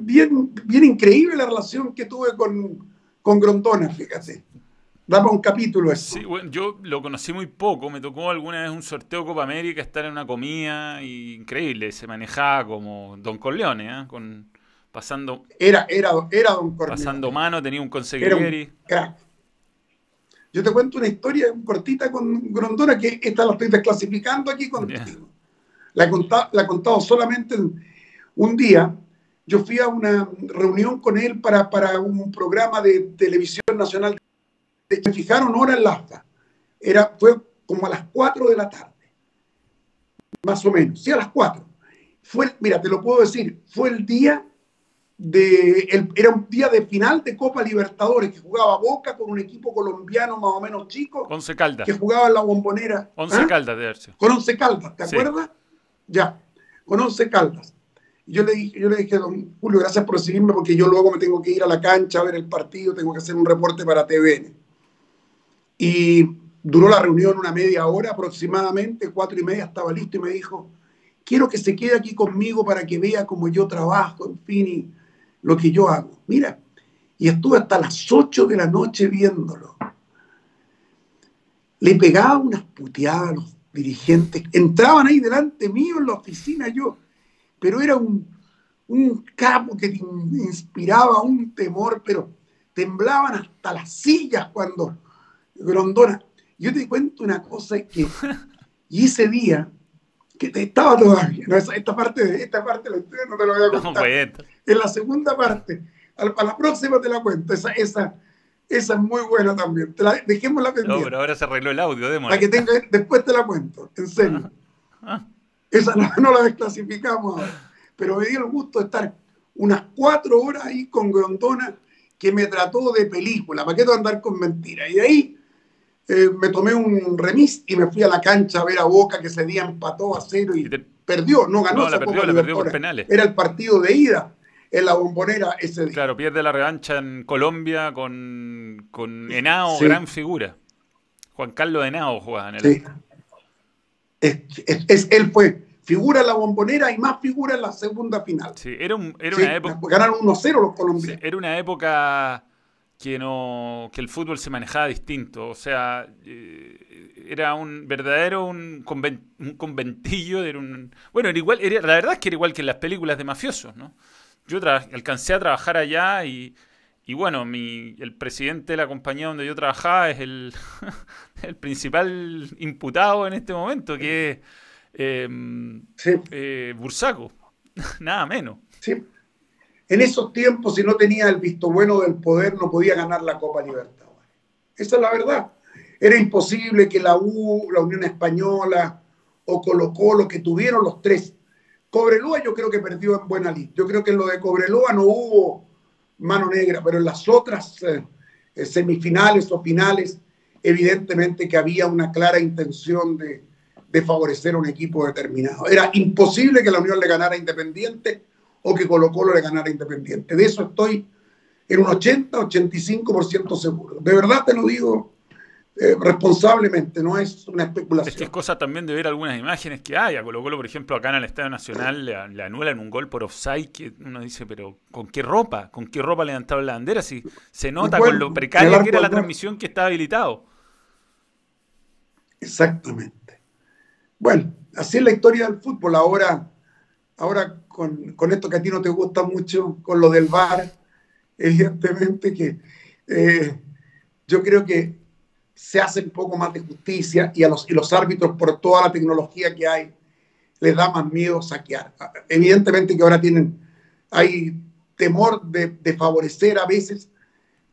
bien, bien increíble la relación que tuve con, con Grondona, fíjate. Daba un capítulo eso. Sí, bueno, yo lo conocí muy poco. Me tocó alguna vez un sorteo Copa América, estar en una comida y increíble. Se manejaba como Don Corleone, ¿eh? Con, pasando. Era, era, era Don Corleone. Pasando mano, tenía un conseguieri. Yo te cuento una historia cortita con Grondona, que esta la estoy desclasificando aquí contigo. Yeah. La, he contado, la he contado solamente un día. Yo fui a una reunión con él para, para un programa de televisión nacional me fijaron hora en la. Era, fue como a las 4 de la tarde, más o menos, sí, a las 4. Fue, mira, te lo puedo decir, fue el día de, el, era un día de final de Copa Libertadores, que jugaba Boca con un equipo colombiano más o menos chico. Once Caldas. Que jugaba en la bombonera. Once ¿Ah? Caldas, de verse. Con Once Caldas, ¿te Sí. acuerdas? Ya, con Once Caldas. Yo le, dije, yo le dije, don Julio, gracias por recibirme porque yo luego me tengo que ir a la cancha a ver el partido, tengo que hacer un reporte para TVN. Y duró la reunión una media hora aproximadamente, cuatro y media estaba listo y me dijo, quiero que se quede aquí conmigo para que vea cómo yo trabajo, en fin, y lo que yo hago. Mira, y estuve hasta las ocho de la noche viéndolo. Le pegaba unas puteadas a los dirigentes, entraban ahí delante mío en la oficina yo, pero era un, un capo que te inspiraba un temor, pero temblaban hasta las sillas cuando Grondona. Yo te cuento una cosa que, y ese día, que te estaba todavía, no, esta, esta parte de esta parte no te lo voy a contar. No, pues, en la segunda parte, a, la próxima te la cuento, esa, esa, Esa es muy buena también. Te la, dejémosla pendiente. No, pero ahora se arregló el audio, démosle. La que tenga, después te la cuento, en serio. Ah. Esa no, no la desclasificamos ahora. Pero me dio el gusto de estar unas cuatro horas ahí con Grondona, que me trató de película. ¿Para qué te andar con mentiras? Y de ahí eh, me tomé un remis y me fui a la cancha a ver a Boca, que ese día empató a cero y, te- perdió, no ganó. No, la perdió, la perdió por penales. Era el partido de ida en la bombonera ese día. Claro, pierde la revancha en Colombia con, con Henao, Sí. gran figura. Juan Carlos Henao jugaba en el. Sí. Es, es- es- él fue figura en la bombonera y más figura en la segunda final. Sí, era, un- era Sí, una época. Ganaron 1-0 los Sí, colombianos. era una época que no que el fútbol se manejaba distinto, o sea, eh, era un verdadero un, conven- un conventillo, era un bueno, era igual, era, la verdad es que era igual que en las películas de mafiosos, ¿no? Yo alcancé a trabajar allá y, y bueno, mi, el presidente de la compañía donde yo trabajaba es el, el principal imputado en este momento, que es eh, Sí, eh, Bursaco, nada menos. sí. En esos tiempos, si no tenía el visto bueno del poder, no podía ganar la Copa Libertadores. Esa es la verdad. Era imposible que la U, la Unión Española o Colo Colo, que tuvieron los tres. Cobreloa yo creo que perdió en buena lid. Yo creo que en lo de Cobreloa no hubo mano negra, pero en las otras eh, eh, semifinales o finales, evidentemente que había una clara intención de, de favorecer a un equipo determinado. Era imposible que la Unión le ganara Independiente o que Colo Colo le ganara Independiente. De eso estoy en un 80-85% seguro. De verdad te lo digo eh, responsablemente, no es una Es que es especulación. cosa también de ver algunas imágenes que hay. A Colo Colo, por ejemplo, acá en el Estadio Nacional le, le anulan un gol por offside que uno dice, pero ¿con qué ropa? ¿Con qué ropa levantaron la bandera? Si se nota Bueno, con lo precaria que era la transmisión que estaba habilitado. Exactamente. Bueno, así es la historia del fútbol. Ahora, ahora con, con esto que a ti no te gusta mucho, con lo del VAR, evidentemente que eh, yo creo que se hace un poco más de justicia y a los, y los árbitros, por toda la tecnología que hay, les da más miedo saquear. Evidentemente que ahora tienen, hay temor de, de favorecer a veces,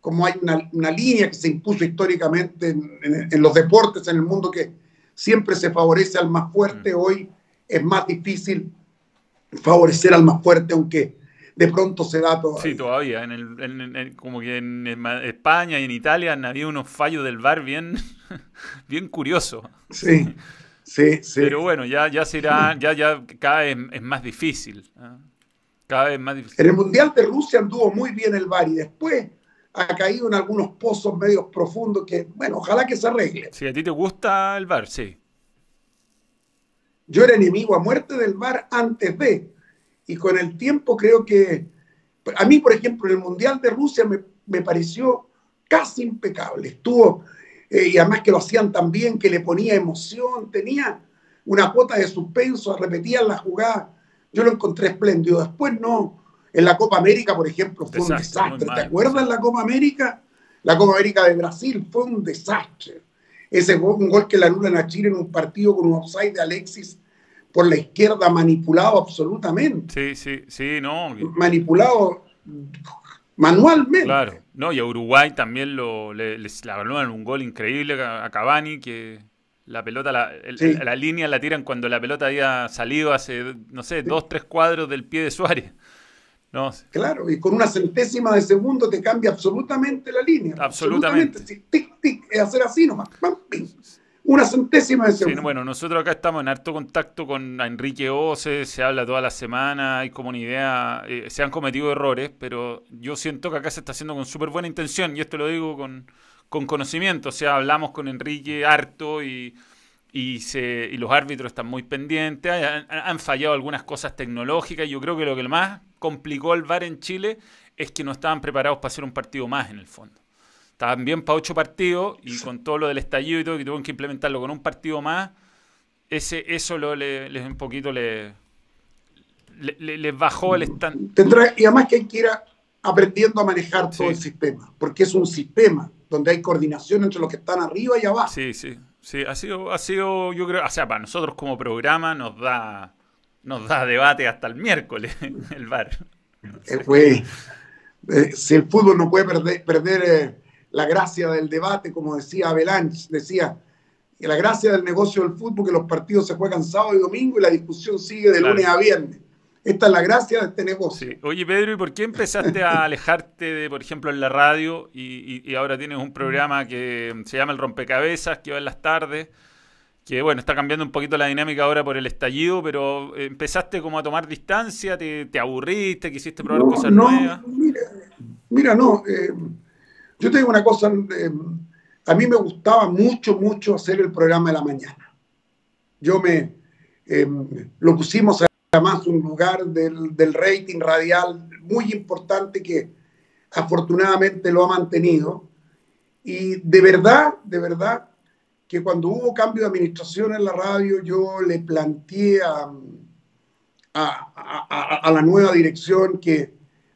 como hay una, una línea que se impuso históricamente en, en- en los deportes, en el mundo, que siempre se favorece al más fuerte, hoy es más difícil favorecer al más fuerte, aunque de pronto se da todo. Sí, todavía. En el, en- en- en- como que en España y en Italia han habido unos fallos del VAR bien, bien curiosos. Sí, sí, sí. Pero bueno, ya, ya será, ya, ya cada vez es más difícil. ¿ah? Cada vez más difícil. En el Mundial de Rusia anduvo muy bien el VAR y después ha caído en algunos pozos medios profundos que, bueno, ojalá que se arregle. Si a ti te gusta el VAR, sí. Yo era enemigo a muerte del VAR antes de, y con el tiempo creo que, a mí, por ejemplo, en el Mundial de Rusia me, me pareció casi impecable. Estuvo, eh, y además que lo hacían tan bien, que le ponía emoción, tenía una cuota de suspenso, repetían la jugada. Yo lo encontré espléndido. Después no. En la Copa América, por ejemplo, fue un Desastre, ¿Te acuerdas en la Copa América? La Copa América de Brasil fue un desastre. Ese gol, un gol que le anulan a Chile en un partido con un offside de Alexis por la izquierda manipulado absolutamente. Sí, sí, sí, no. Manipulado manualmente. Claro. No, y a Uruguay también lo, le, les un gol increíble a Cavani, que la pelota, la, el- Sí. la línea la tiran cuando la pelota había salido hace, no sé, dos, tres cuadros del pie de Suárez. No, Claro, y con una centésima de segundo te cambia absolutamente la línea. Absolutamente. Sí, tic, tic, es hacer así nomás. pam, pim. Una centésima de Sí, segundo. bueno, nosotros acá estamos en harto contacto con Enrique Ose, se habla toda la semana, hay como una idea, eh, se han cometido errores, pero yo siento que acá se está haciendo con súper buena intención, y esto lo digo con, con conocimiento, o sea, hablamos con Enrique harto y, y, se, y los árbitros están muy pendientes, han, han fallado algunas cosas tecnológicas, y yo creo que lo que más complicó el VAR en Chile es que no estaban preparados para hacer un partido más en el fondo. Estaban bien para ocho partidos y con todo lo del estallido y todo, que tuvieron que implementarlo con un partido más, ese, eso lo, le, les un poquito le, le- bajó el stand. Tendrá, y además que hay que ir a- aprendiendo a manejar todo el sistema, porque es un sistema donde hay coordinación entre los que están arriba y abajo. Sí, sí, sí, ha sido, ha sido, yo creo, o sea, para nosotros como programa nos da, nos da debate hasta el miércoles el VAR. Eh, eh, si el fútbol no puede perder, perder eh, la gracia del debate, como decía Avalanche, decía que la gracia del negocio del fútbol, que los partidos se juegan sábado y domingo y la discusión sigue de lunes a viernes. Esta es la gracia de este negocio. Oye, Pedro, ¿y por qué empezaste a alejarte de, por ejemplo, en la radio y, y, ahora tienes un programa que se llama El Rompecabezas, que va en las tardes? que bueno, está cambiando un poquito la dinámica ahora por el estallido, pero empezaste como a tomar distancia, te, aburriste, quisiste probar cosas nuevas. Mira, no, eh, yo tengo una cosa, eh, a mí me gustaba mucho, mucho hacer el programa de la mañana. Yo me, eh, lo pusimos además un lugar del, del rating radial muy importante que afortunadamente lo ha mantenido. Y de verdad, de verdad, que cuando hubo cambio de administración en la radio, yo le planteé a, a, la nueva dirección que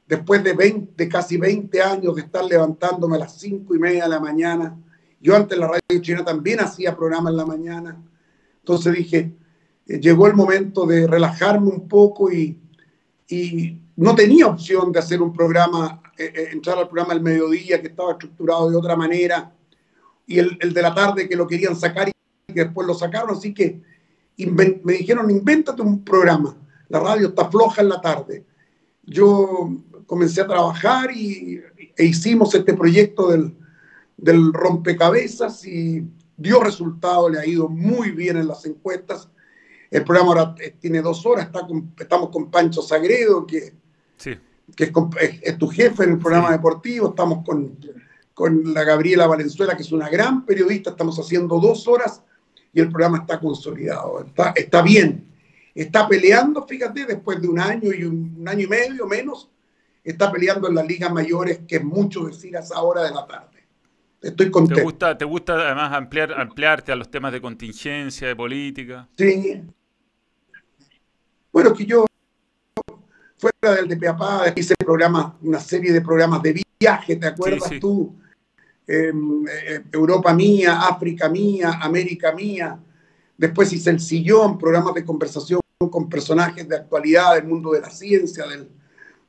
después de, 20, casi 20 años de estar levantándome a las 5 y media de la mañana, yo antes en la radio china también hacía programas en la mañana, entonces dije, eh, llegó el momento de relajarme un poco y, y no tenía opción de hacer un programa, eh, eh, entrar al programa al mediodía que estaba estructurado de otra manera. Y el, el, de la tarde que lo querían sacar y que después lo sacaron, así que me dijeron, invéntate un programa, la radio está floja en la tarde. Yo comencé a trabajar y, e hicimos este proyecto del, del rompecabezas y dio resultado, le ha ido muy bien en las encuestas. El programa ahora tiene dos horas, está estamos con Pancho Sagredo, que, sí. que es, es, tu jefe en el programa deportivo, estamos con con la Gabriela Valenzuela, que es una gran periodista. Estamos haciendo dos horas y el programa está consolidado. Está, está bien. Está peleando, fíjate, después de un año y un, año y medio menos, está peleando en las ligas mayores, que es mucho decir a esa hora de la tarde. Estoy contento. ¿Te gusta, te gusta además ampliar, ampliarte a los temas de contingencia, de política? Sí. Bueno, que yo, fuera del de Peapá, hice programa, una serie de programas de viaje, ¿te acuerdas tú? Em, eh, Europa mía, África mía, América mía. Después hice El Sillón, programas de conversación con personajes de actualidad del mundo de la ciencia, del,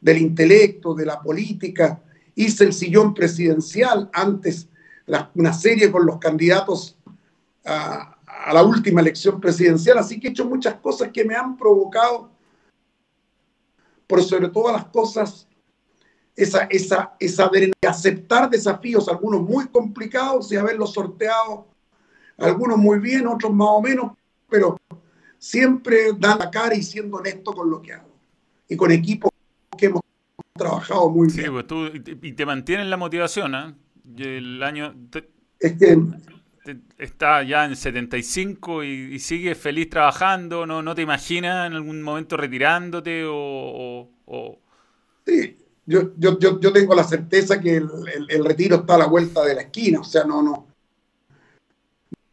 del intelecto, de la política. Hice El Sillón Presidencial, antes una serie con los candidatos a, la última elección presidencial. Así que he hecho muchas cosas que me han provocado, por sobre todas las cosas, esa, esa, esa de aceptar desafíos, algunos muy complicados y haberlos sorteado, algunos muy bien, otros más o menos, pero siempre dando la cara y siendo honesto con lo que hago. Y con equipos que hemos trabajado muy bien. Pues tú, y te mantienen la motivación, ¿eh? El año... es que, está ya en 75 y, y sigue feliz trabajando, ¿no, no te imaginas en algún momento retirándote o... o... Sí, yo, yo, yo, tengo la certeza que el, retiro está a la vuelta de la esquina, o sea, no, no,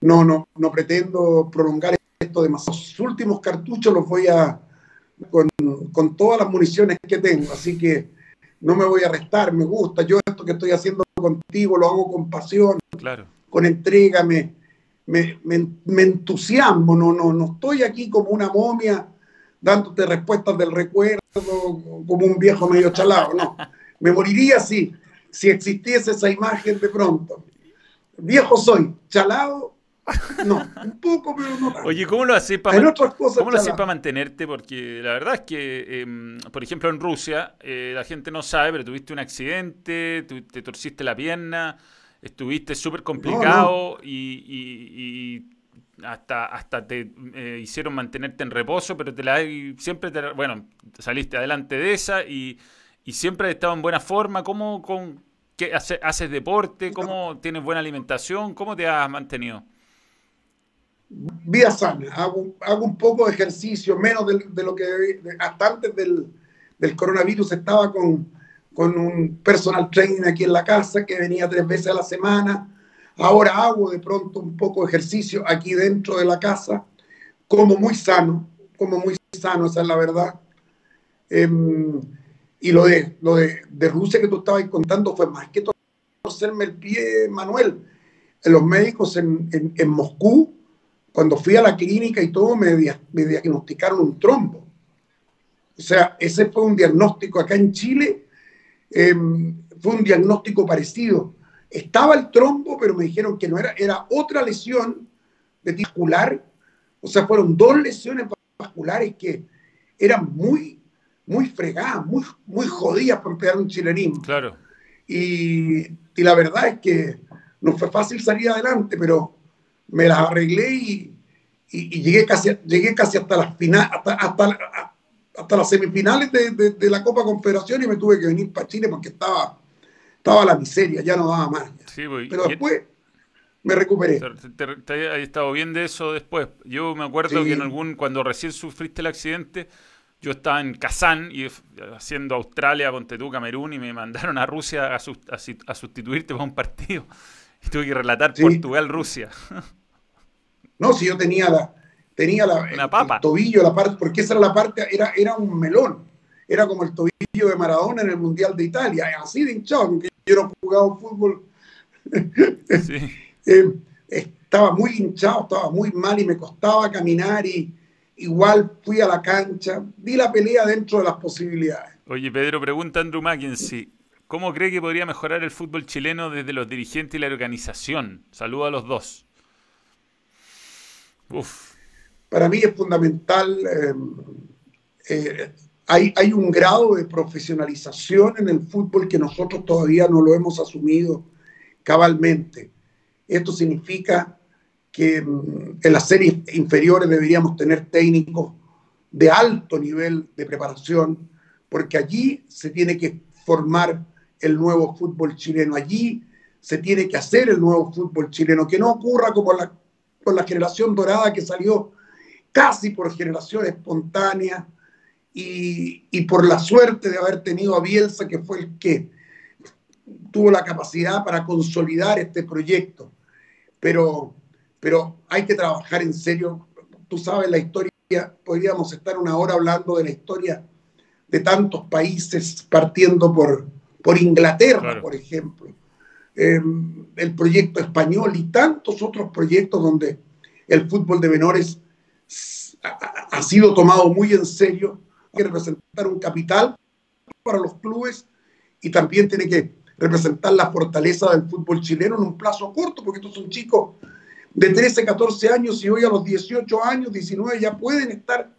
no, no, no pretendo prolongar esto demasiado. Los últimos cartuchos los voy a, con, con, todas las municiones que tengo, así que no me voy a restar, me gusta. Yo esto que estoy haciendo contigo lo hago con pasión, claro. con entrega, me, me, me, me entusiasmo, no, no, no estoy aquí como una momia dándote respuestas del recuerdo como un viejo medio chalado, no. Me moriría si, si existiese esa imagen de pronto. Viejo soy, chalado, no, un poco, pero no Oye, ¿cómo lo haces para, para mantenerte? Porque la verdad es que, em, por ejemplo, en Rusia, eh, la gente no sabe, pero tuviste un accidente, te torciste la pierna, estuviste súper complicado y hasta, hasta te eh, hicieron mantenerte en reposo, pero te la siempre te, bueno, saliste adelante de esa y, y siempre has estado en buena forma. ¿Cómo con, qué, haces deporte? ¿Cómo tienes buena alimentación? ¿Cómo te has mantenido? Vida sana, hago, hago un poco de ejercicio, menos de, lo que hasta antes del, del coronavirus estaba con, con un personal trainer aquí en la casa que venía tres veces a la semana Ahora hago de pronto un poco de ejercicio aquí dentro de la casa, como muy sano, como muy sano, esa es la verdad. Em, y lo de, lo de, de, Rusia que tú estabas contando fue más que torcerme el pie, Manuel. Los médicos en, en, Moscú, cuando fui a la clínica y todo, me, me diagnosticaron un trombo. O sea, ese fue un diagnóstico acá en Chile, em, fue un diagnóstico parecido estaba el trombo, pero me dijeron que no era, era otra lesión de tiscular. O sea, fueron dos lesiones vasculares que eran muy, muy fregadas, muy, muy jodidas por pegar un chilenismo. Claro. Y, y, la verdad es que no fue fácil salir adelante, pero me las arreglé y, y, llegué, casi, llegué casi hasta las finales, hasta, hasta, hasta, las semifinales de, de, de, la Copa Confederación y me tuve que venir para Chile porque estaba, estaba la miseria, ya no daba más. Sí, voy. Pero después me recuperé. Te, te, estado bien de eso después. Yo me acuerdo que en algún, cuando recién sufriste el accidente, yo estaba en Kazán y haciendo Australia, contra tú, Camerún, y me mandaron a Rusia a, a, sustituirte para un partido. Y tuve que relatar Portugal-Rusia. No, si yo tenía la, tenía la, el, tobillo, la parte, porque esa era la parte, era, era un melón. Era como el tobillo de Maradona en el Mundial de Italia, así de hinchado, aunque yo no jugaba fútbol. Sí. Eh, estaba muy hinchado, estaba muy mal y me costaba caminar y igual fui a la cancha, di la pelea dentro de las posibilidades. Oye, Pedro, pregunta Andrew Mackenzie. ¿Cómo cree que podría mejorar el fútbol chileno desde los dirigentes y la organización? Saludo a los dos. Para mí es fundamental. Eh, eh, hay, hay un grado de profesionalización en el fútbol que nosotros todavía no lo hemos asumido cabalmente. Esto significa que mm, en las series inferiores deberíamos tener técnicos de alto nivel de preparación, porque allí se tiene que formar el nuevo fútbol chileno, allí se tiene que hacer el nuevo fútbol chileno, que no ocurra como la, con la generación dorada que salió casi por generación espontánea y, y por la suerte de haber tenido a Bielsa, que fue el que tuvo la capacidad para consolidar este proyecto pero, pero hay que trabajar en serio. Tú sabes la historia, podríamos estar una hora hablando de la historia de tantos países, partiendo por, por Inglaterra, por ejemplo, em, el proyecto español y tantos otros proyectos donde el fútbol de menores ha, ha sido tomado muy en serio. Hay que representar un capital para los clubes y también tiene que representar la fortaleza del fútbol chileno en un plazo corto, porque estos son chicos de 13, 14 años y hoy a los 18 años, 19 ya pueden estar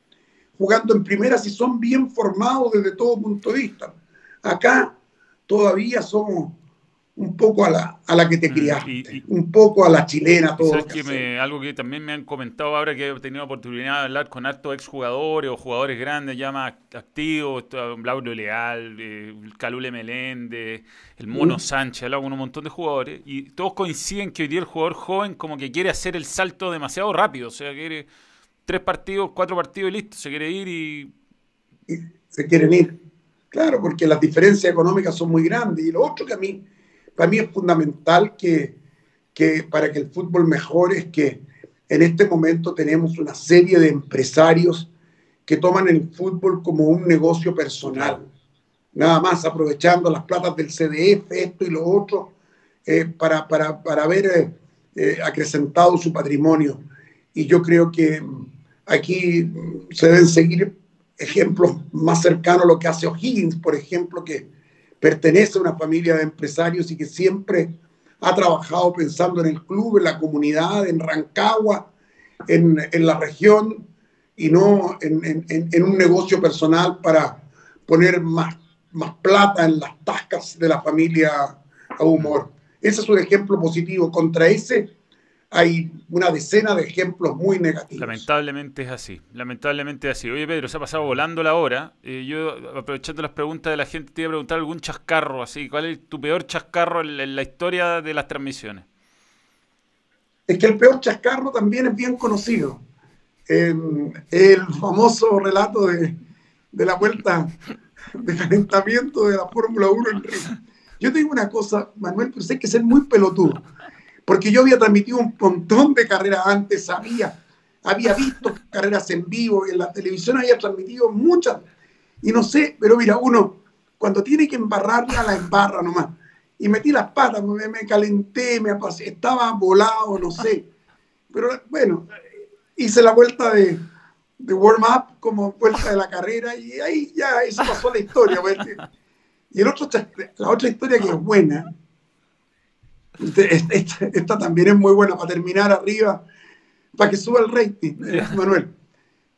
jugando en primera si son bien formados desde todo punto de vista. Acá todavía somos un poco a la, a la que te mm, criaste, un poco a la chilena, todo. algo que también me han comentado ahora que he tenido oportunidad de hablar con hartos exjugadores o jugadores grandes ya más activos, Lauro Leal, eh, Calule Meléndez, el Mono. Sánchez, he hablado con un montón de jugadores y todos coinciden que hoy día el jugador joven como que quiere hacer el salto demasiado rápido, o sea, quiere tres partidos, cuatro partidos y listo, se quiere ir y... y se quieren ir, claro, porque las diferencias económicas son muy grandes. Y lo otro que a mí para mí es fundamental que, que para que el fútbol mejore es que en este momento tenemos una serie de empresarios que toman el fútbol como un negocio personal, nada más aprovechando las platas del CDF, esto y lo otro, eh, para, para, para, haber eh, eh, acrecentado su patrimonio. Y yo creo que aquí se deben seguir ejemplos más cercanos a lo que hace O'Higgins, por ejemplo, que, pertenece a una familia de empresarios y que siempre ha trabajado pensando en el club, en la comunidad, en Rancagua, en, en la región y no en, en, un negocio personal para poner más, más plata en las tascas de la familia a humor. Ese es un ejemplo positivo. Contra ese hay una decena de ejemplos muy negativos. Lamentablemente es así, lamentablemente es así. Oye Pedro, se ha pasado volando la hora. Eh, yo, aprovechando las preguntas de la gente, te iba a preguntar algún chascarro así. ¿Cuál es tu peor chascarro en la, historia de las transmisiones? Es que el peor chascarro también es bien conocido. el famoso relato de, de, la vuelta de calentamiento de la Fórmula 1 en Yo te digo una cosa, Manuel, pero hay que ser muy pelotudo porque yo había transmitido un montón de carreras antes, sabía, había visto carreras en vivo y en la televisión había transmitido muchas. Y no sé, pero mira, uno cuando tiene que embarrarla, la embarra nomás. Y metí las patas, me, calenté, me estaba volado, no sé. Pero bueno, hice la vuelta de, de warm-up como vuelta de la carrera y ahí ya eso pasó la historia. Pues. Y el otro, la otra historia que es buena Esta, también es muy buena para terminar arriba, para que suba el rating, eh, Manuel.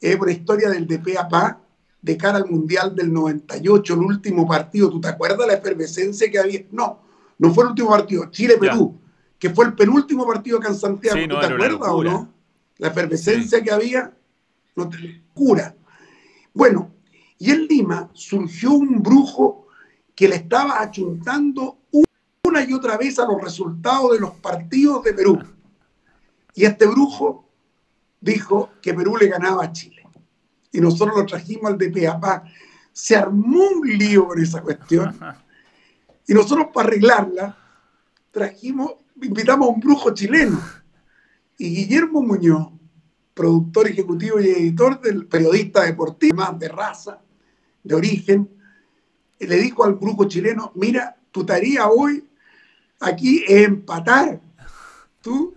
Es una historia del de PAPA de cara al Mundial del 98, el último partido. ¿Tú te acuerdas la efervescencia que había? No, no fue el último partido, Chile-Perú, que fue el penúltimo partido acá en Santiago. ¿Tú te acuerdas o no? La efervescencia que había, no te cura. Bueno, y en Lima surgió un brujo que le estaba achuntando una y otra vez a los resultados de los partidos de Perú. Y este brujo dijo que Perú le ganaba a Chile. Y nosotros lo trajimos al DPAPA. Se armó un lío con esa cuestión. Y nosotros para arreglarla trajimos, invitamos a un brujo chileno. Y Guillermo Muñoz, productor ejecutivo y editor del periodista deportivo, más de raza, de origen, le dijo al brujo chileno, mira, tu tarea hoy aquí es empatar. Tú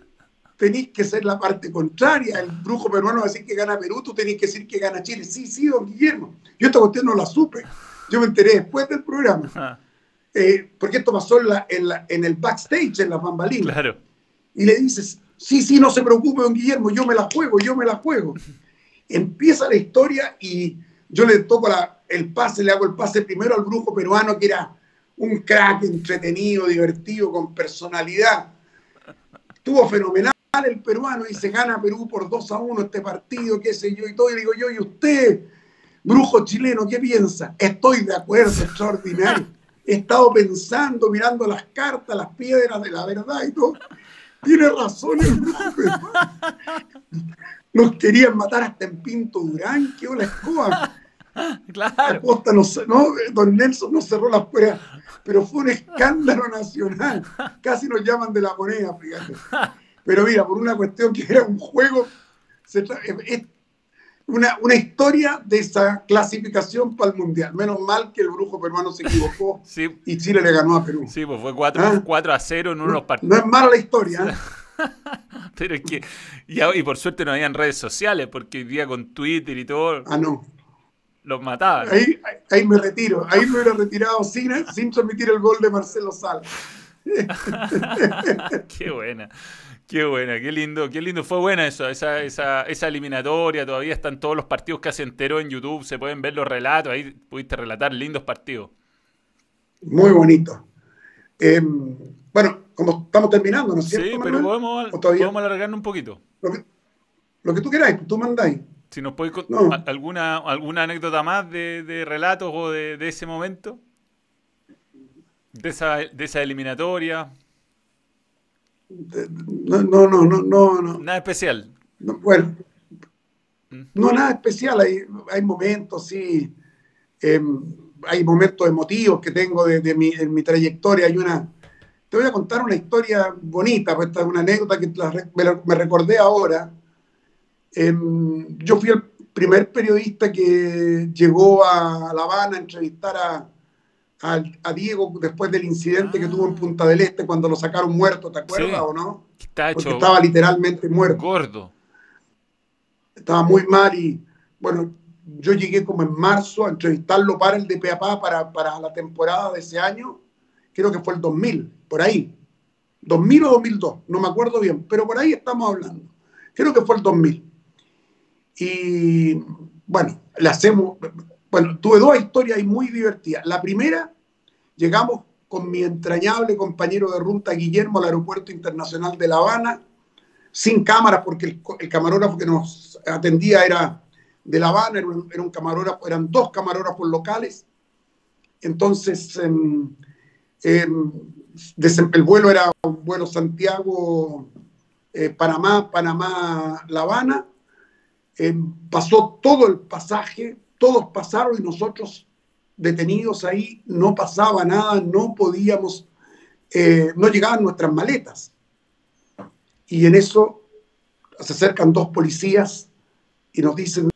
tenés que ser la parte contraria. El brujo peruano va a decir que gana Perú, tú tenés que decir que gana Chile. Sí, sí, don Guillermo. Yo esta cuestión no la supe. Yo me enteré después del programa. Eh, porque esto pasó en, en, el backstage, en las bambalinas. Claro. Y le dices, sí, sí, no se preocupe, don Guillermo, yo me la juego, yo me la juego. Empieza la historia y yo le toco el pase, le hago el pase primero al brujo peruano, que era un crack entretenido, divertido, con personalidad. Estuvo fenomenal el peruano y se gana Perú por 2 a 1 este partido, qué sé yo, y todo. Y digo yo, ¿y usted, brujo chileno, qué piensa? Estoy de acuerdo, extraordinario. He estado pensando, mirando las cartas, las piedras de la verdad y todo. Tiene razón el brujo. Nos querían matar hasta en Pinto Durán, que la escoba. Claro. Costa no, no, don Nelson no cerró las puertas, pero fue un escándalo nacional. Casi nos llaman de la moneda, fíjate. Pero mira, por una cuestión que era un juego, es una, una, historia de esa clasificación para el Mundial. Menos mal que el brujo peruano se equivocó y Chile le ganó a Perú. Sí, pues fue 4, ¿Ah? a 0 en uno de los partidos. No es mala la historia. ¿eh? Pero es que, y, por suerte no habían redes sociales, porque hoy día con Twitter y todo. Ah, no. Los mataban. Ahí, ahí me retiro. Ahí me hubiera retirado sin, sin transmitir el gol de Marcelo Sal. qué buena, qué buena, qué lindo, qué lindo. Fue buena eso, esa, esa, esa eliminatoria. Todavía están todos los partidos que se enteró en YouTube. Se pueden ver los relatos. Ahí pudiste relatar lindos partidos. Muy bonito. Em, bueno, como estamos terminando, ¿no es cierto? Sí, pero podemos, podemos alargarnos un poquito. Lo que, tú queráis, tú mandáis. Si nos podéis contar alguna, alguna anécdota más de, relatos o de, ese momento, de esa, de esa eliminatoria. No, no, no, no, no. Nada especial. bueno, ¿Mm? no, nada especial. Hay, hay momentos, sí. Em, hay momentos emotivos que tengo de, mi, en mi trayectoria. Hay una, te voy a contar una historia bonita, pues esta es una anécdota que me, recordé ahora. Yo fui el primer periodista que llegó a La Habana a entrevistar a, a, Diego después del incidente que tuvo en Punta del Este cuando lo sacaron muerto, ¿te acuerdas o no? Porque estaba literalmente muerto. Gordo. Estaba muy mal y, bueno, yo llegué como en marzo a entrevistarlo para el DPAPA para, para la temporada de ese año, creo que fue el 2000 por ahí. 2000 o 2002, no me acuerdo bien, pero por ahí estamos hablando. Creo que fue el 2000. Y bueno, le hacemos, bueno, tuve dos historias muy divertidas. La primera, llegamos con mi entrañable compañero de ruta Guillermo al Aeropuerto Internacional de La Habana, sin cámaras, porque el, camarógrafo que nos atendía era de La Habana, era un, camarógrafo, eran dos camarógrafos locales. Entonces, el vuelo era un vuelo Santiago, eh, Panamá, Panamá, La Habana. Eh, pasó todo el pasaje, todos pasaron y nosotros detenidos ahí, no pasaba nada, no podíamos, eh, no llegaban nuestras maletas. Y en eso se acercan dos policías y nos dicen,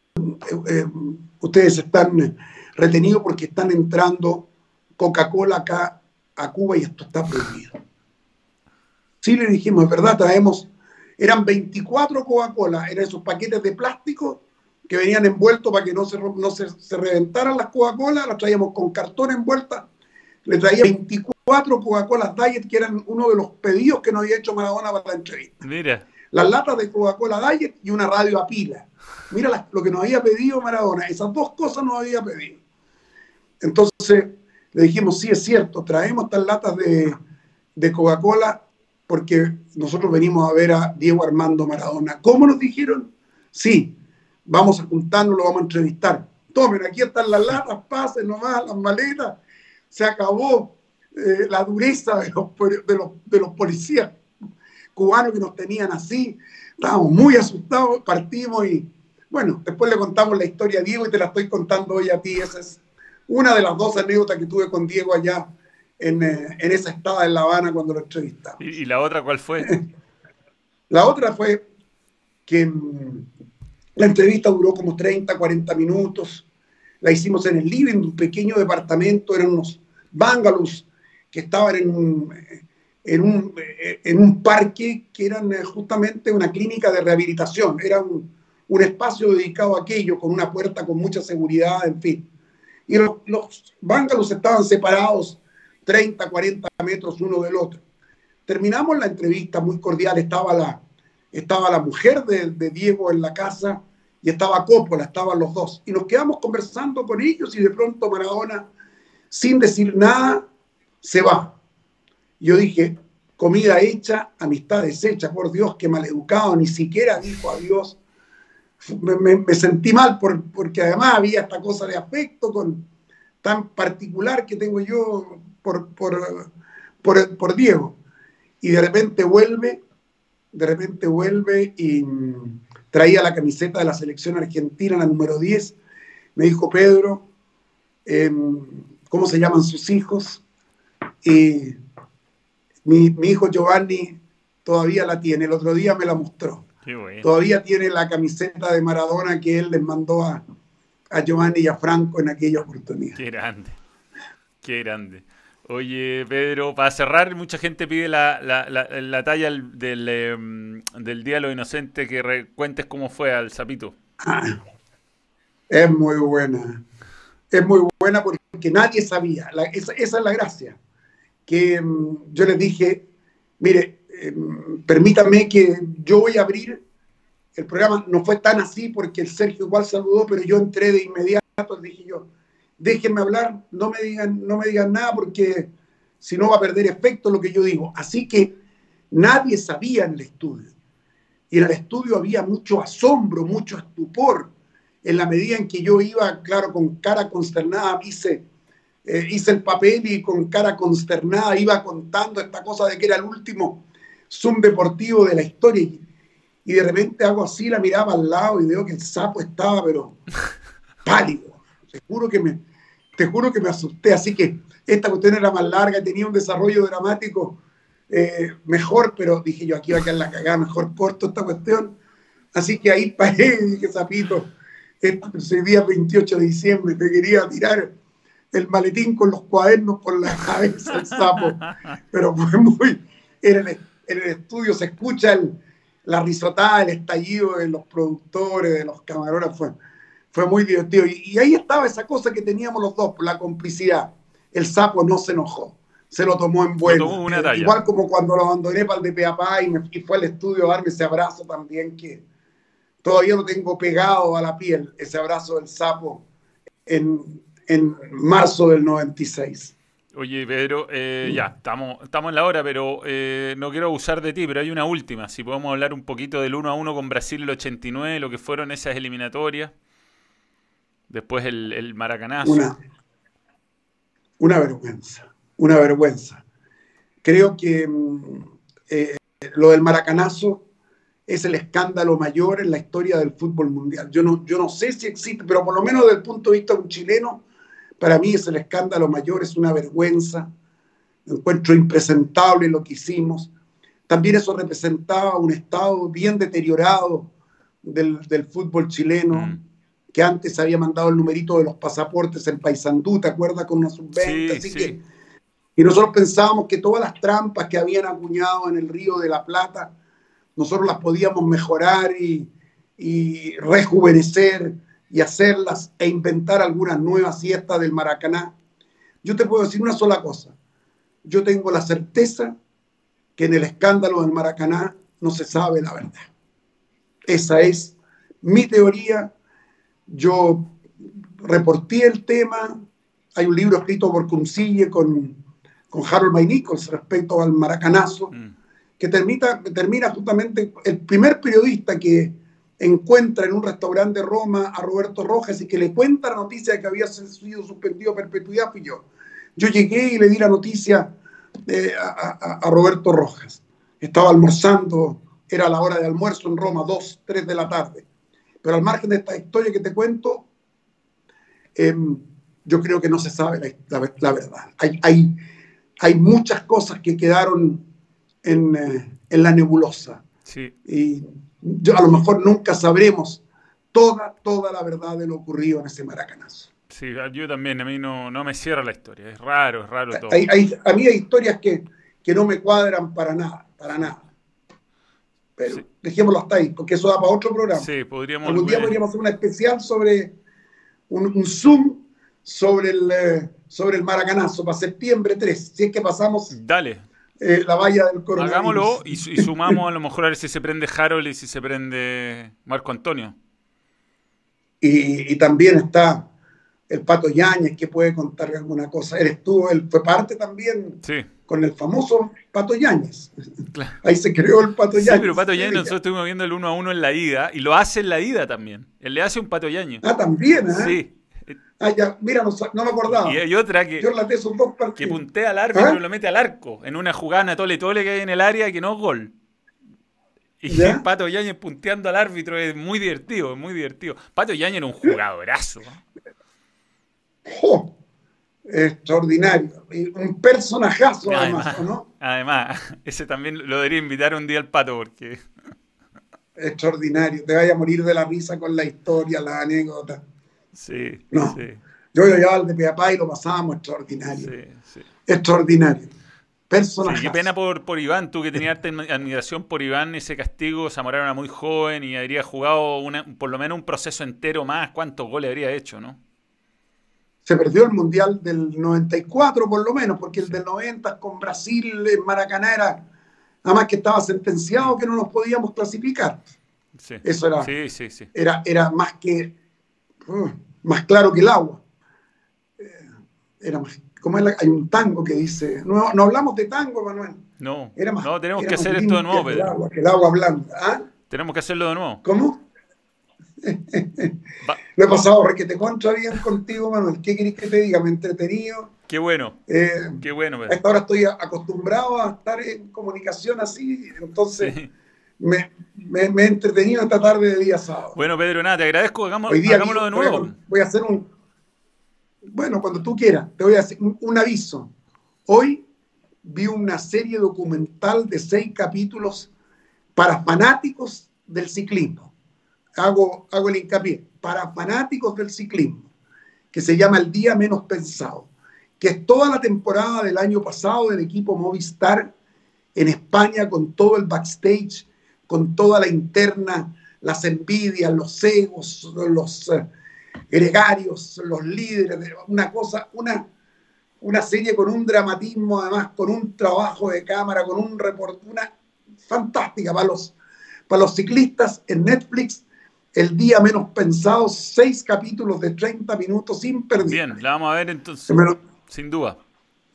ustedes están retenidos porque están entrando Coca-Cola acá a Cuba y esto está prohibido. Sí le dijimos, es verdad, traemos, eran 24 Coca-Cola, eran esos paquetes de plástico que venían envueltos para que no se, no se, reventaran las Coca-Cola, las traíamos con cartón envuelta, le traía 24 Coca-Cola Diet, que eran uno de los pedidos que nos había hecho Maradona para la entrevista. Mira. Las latas de Coca-Cola Diet y una radio a pila. Mira lo que nos había pedido Maradona. Esas dos cosas nos había pedido. Entonces le dijimos, sí, es cierto, traemos estas latas de, de Coca-Cola porque nosotros venimos a ver a Diego Armando Maradona. ¿Cómo nos dijeron? Sí, vamos a juntarnos, lo vamos a entrevistar. Tomen, aquí están las latas, pasen nomás las maletas. Se acabó eh, la dureza de los, de, los, policías cubanos que nos tenían así. Estábamos muy asustados, partimos y bueno, después le contamos la historia a Diego y te la estoy contando hoy a ti. Esa es una de las dos anécdotas que tuve con Diego allá en, eh, en esa estada en La Habana cuando lo entrevistamos. ¿Y, la otra cuál fue? la otra fue que mm, la entrevista duró como 30, 40 minutos. La hicimos en el living un pequeño departamento, eran unos bungalows que estaban en un, en un, en un parque que eran eh, justamente una clínica de rehabilitación. Era un, un espacio dedicado a aquello, con una puerta con mucha seguridad, en fin. Y los, los bungalows estaban separados 30, 40 metros uno del otro. Terminamos la entrevista muy cordial, estaba la, estaba la mujer de, Diego en la casa y estaba Coppola, estaban los dos. Y nos quedamos conversando con ellos y de pronto Maradona, sin decir nada, se va. Yo dije, comida hecha, amistad deshecha, por Dios, qué maleducado, ni siquiera dijo adiós. Me, me, sentí mal porque además había esta cosa de afecto con, tan particular que tengo yo por, por, por, Diego. Y de repente vuelve, de repente vuelve y traía la camiseta de la selección argentina, la número 10. Me dijo, Pedro, em, ¿cómo se llaman sus hijos? Y mi, hijo Giovanni todavía la tiene, el otro día me la mostró. Todavía tiene la camiseta de Maradona que él les mandó a, a Giovanni y a Franco en aquella oportunidad. Qué grande, qué grande. Oye, Pedro, para cerrar, mucha gente pide la, la, talla del, em, del, Día de los Inocentes, que cuentes cómo fue al Zapito. es muy buena. Es muy buena porque nadie sabía. esa, es la gracia. Que em, yo les dije, mire, em, permítame que yo voy a abrir. El programa no fue tan así porque el Sergio igual saludó, pero yo entré de inmediato, dije yo, déjenme hablar, no me digan, no me digan nada porque si no va a perder efecto lo que yo digo. Así que nadie sabía en el estudio. Y en el estudio había mucho asombro, mucho estupor. En la medida en que yo iba, claro, con cara consternada, hice, eh, hice el papel y con cara consternada iba contando esta cosa de que era el último Zoom deportivo de la historia. Y, de repente hago así, la miraba al lado y veo que el sapo estaba, pero pálido. Seguro que me, te juro que me asusté, así que esta cuestión era más larga, tenía un desarrollo dramático eh, mejor, pero dije yo, aquí va a quedar la cagada, mejor corto esta cuestión. Así que ahí paré y dije, Zapito, ese día 28 de diciembre, te quería tirar el maletín con los cuadernos por la cabeza el sapo, pero fue muy... En el, en el estudio se escucha el, la risotada, el estallido de los productores, de los camarógrafos fue muy divertido. Y, ahí estaba esa cosa que teníamos los dos, la complicidad. El sapo no se enojó, se lo tomó en vuelo. Igual como cuando lo abandoné para el de Peapá y, me, fue al estudio a darme ese abrazo también que todavía lo tengo pegado a la piel, ese abrazo del sapo en, en marzo del 96. Oye, Pedro, eh, ya, estamos, estamos en la hora, pero eh, no quiero abusar de ti, pero hay una última. Si podemos hablar un poquito del 1 a 1 con Brasil el 89, lo que fueron esas eliminatorias. Después el, el maracanazo. Una, vergüenza, una vergüenza. Creo que mm, eh, lo del maracanazo es el escándalo mayor en la historia del fútbol mundial. Yo no, yo no sé si existe, pero por lo menos desde el punto de vista de un chileno, para mí es el escándalo mayor, es una vergüenza. Encuentro impresentable lo que hicimos. También eso representaba un estado bien deteriorado del, del fútbol chileno. Mm que antes había mandado el numerito de los pasaportes en Paysandú, ¿te acuerdas? Con una sub-20. Así que, y nosotros pensábamos que todas las trampas que habían acuñado en el río de la Plata, nosotros las podíamos mejorar y, y rejuvenecer y hacerlas e inventar algunas nuevas siestas del Maracaná. yo te puedo decir una sola cosa. Yo tengo la certeza que en el escándalo del Maracaná no se sabe la verdad. Esa es mi teoría. Yo reporté el tema. Hay un libro escrito por Cumcille con, con Harold May Nichols respecto al maracanazo, mm. que termina, termina justamente el primer periodista que encuentra en un restaurante de Roma a Roberto Rojas y que le cuenta la noticia de que había sido suspendido a perpetuidad fui yo. Yo llegué y le di la noticia eh, a, a, Roberto Rojas. Estaba almorzando, era la hora de almuerzo en Roma, 2, 3 de la tarde. Pero al margen de esta historia que te cuento, em, yo creo que no se sabe la, verdad. Hay, hay, hay, muchas cosas que quedaron en, eh, en la nebulosa. Sí. Y yo, a lo mejor nunca sabremos toda, toda la verdad de lo ocurrido en ese maracanazo. Sí, yo también, a mí no, no me cierra la historia, es raro, es raro todo. Hay, a mí hay historias que, que, no me cuadran para nada, para nada. Pero dejémoslo hasta ahí, porque eso da para otro programa. Sí, podríamos... Algún día podríamos hacer una especial sobre un, un Zoom sobre el, eh, sobre el maracanazo para septiembre 3, si es que pasamos... Dale. Eh, la valla del coronavirus. Hagámoslo y, y, sumamos a lo mejor a ver si se prende Harold y si se prende Marco Antonio. Y, y también está el Pato Yáñez, que puede contar alguna cosa. Él estuvo, él fue parte también con el famoso Pato Yáñez. Ahí se creó el Pato Yáñez. Sí, pero Pato Yáñez, nosotros estuvimos viendo el uno a uno en la ida y lo hace en la ida también. Él le hace un Pato Yáñez. Ah, también, ¿eh? Sí. Ah, ya, mira, no, no me acordaba. Y hay otra que, Yo esos dos que puntea al árbitro ¿Ah? y lo mete al arco en una jugada tole tole que hay en el área que no es gol. Y el Pato Yáñez punteando al árbitro es muy divertido, es muy divertido. Pato Yáñez era un jugadorazo. ¡Oh! Extraordinario. Un personajazo, además, ¿no? Además, ese también lo debería invitar un día al pato, porque. Extraordinario. Te vaya a morir de la risa con la historia, la anécdota. Sí. No. Sí. Yo lo llevaba al de Piapá y lo pasábamos extraordinario. Sí, sí. Extraordinario. Personaje. qué pena por, por Iván, tú que tenías admiración por Iván, ese castigo, Zamorano era muy joven y habría jugado una, por lo menos un proceso entero más, ¿cuántos goles habría hecho, no? Se perdió el Mundial del 94 por lo menos, porque el del 90 con Brasil en Maracaná era, nada más que estaba sentenciado que no nos podíamos clasificar. Eso era, era, era más que, uh, más claro que el agua. Eh, era más, como hay un tango que dice, no, no hablamos de tango, Manuel. No, era más, no tenemos que hacer esto de nuevo, Pedro. El agua, que el agua blanda. ¿Ah? Tenemos que hacerlo de nuevo. ¿Cómo? Lo he pasado te contra bien contigo, Manuel. ¿Qué querés que te diga? Me he entretenido. Qué bueno. Eh, Qué bueno. A esta hora estoy acostumbrado a estar en comunicación así, entonces me, me, he entretenido esta tarde de día sábado. Bueno, Pedro, nada, te agradezco. Hagamos, hagámoslo de nuevo. Voy a, hacer un. Bueno, cuando tú quieras, te voy a hacer un aviso. Hoy vi una serie documental de seis capítulos para fanáticos del ciclismo hago, hago el hincapié, para fanáticos del ciclismo, que se llama El Día Menos Pensado, que es toda la temporada del año pasado del equipo Movistar en España con todo el backstage, con toda la interna, las envidias, los egos, los eh, gregarios, los líderes, una cosa, una, una serie con un dramatismo, además con un trabajo de cámara, con un reporte, una fantástica para los, para los ciclistas en Netflix el día menos pensado, seis capítulos de 30 minutos sin perder. Bien, la vamos a ver entonces, sin duda.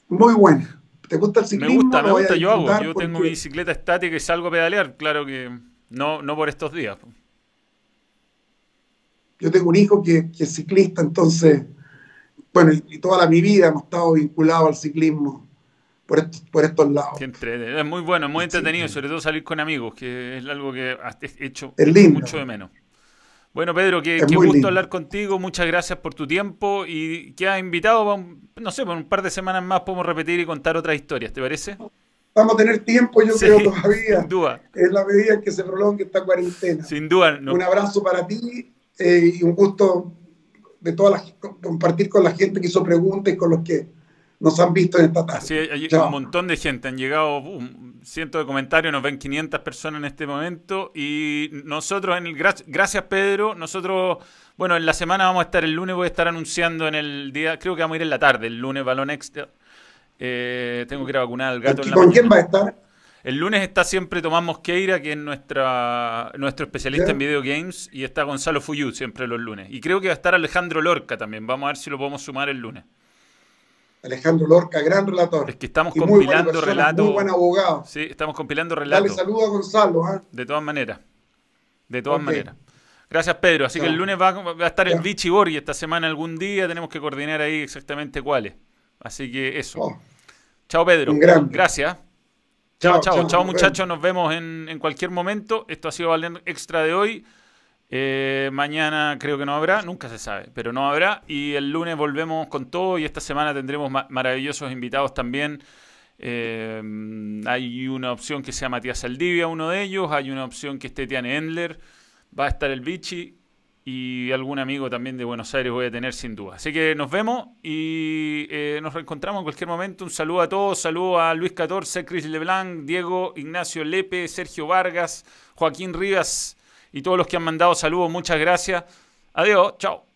Muy bueno. ¿Te gusta el ciclismo? Me gusta, me gusta, yo hago. Yo tengo mi bicicleta estática y salgo a pedalear, claro que no, no por estos días. Yo tengo un hijo que, es ciclista, entonces, bueno, y, toda la, mi vida hemos estado vinculados al ciclismo por, estos, por estos lados. Es muy bueno, muy entretenido, sobre todo salir con amigos, que es algo que he hecho mucho de menos. Bueno, Pedro, qué, gusto hablar contigo. Muchas gracias por tu tiempo y que has invitado, no sé, por un par de semanas más podemos repetir y contar otras historias, ¿te parece? Vamos a tener tiempo, yo creo, todavía. Sin duda. Es la medida en que se prolongue esta cuarentena. Sin duda. Un abrazo para ti eh, y un gusto de todas las, compartir con la gente que hizo preguntas y con los que nos han visto en esta tarde. Sí, hay un montón de gente, han llegado cientos de comentarios, nos ven 500 personas en este momento y nosotros, en el, gracias Pedro, nosotros, bueno, en la semana vamos a estar, el lunes voy a estar anunciando en el día, creo que vamos a ir en la tarde, el lunes Balón Extra. Eh, tengo que ir a vacunar al gato. ¿Con quién va a estar? El lunes está siempre Tomás Mosqueira, que es nuestra, nuestro especialista en video games, y está Gonzalo Fuyú siempre los lunes. Y creo que va a estar Alejandro Lorca también. Vamos a ver si lo podemos sumar el lunes. Alejandro Lorca, gran relator. Es que estamos compilando relatos. Muy buen abogado. Sí, estamos compilando relatos. Dale saludo a Gonzalo. ¿ah? De todas maneras. De todas maneras. Gracias, Pedro. Así que el lunes va, a estar el Vichy Borgi esta semana algún día. Tenemos que coordinar ahí exactamente cuáles. Así que eso. Oh. Chao, Pedro. Gracias. Chao, chao, chao, muchachos. Nos vemos en, en, cualquier momento. Esto ha sido Valen Extra de hoy. Eh, mañana creo que no habrá, nunca se sabe, pero no habrá. Y el lunes volvemos con todo y esta semana tendremos maravillosos invitados también. Eh, hay una opción que sea Matías Saldivia, uno de ellos. Hay una opción que esté Tiane Endler. Va a estar el Vichy y algún amigo también de Buenos Aires voy a tener sin duda. Así que nos vemos y eh, nos reencontramos en cualquier momento. Un saludo a todos, saludo a Luis 14, Chris Leblanc, Diego, Ignacio Lepe, Sergio Vargas, Joaquín Rivas y todos los que han mandado saludos, muchas gracias. Adiós, chao.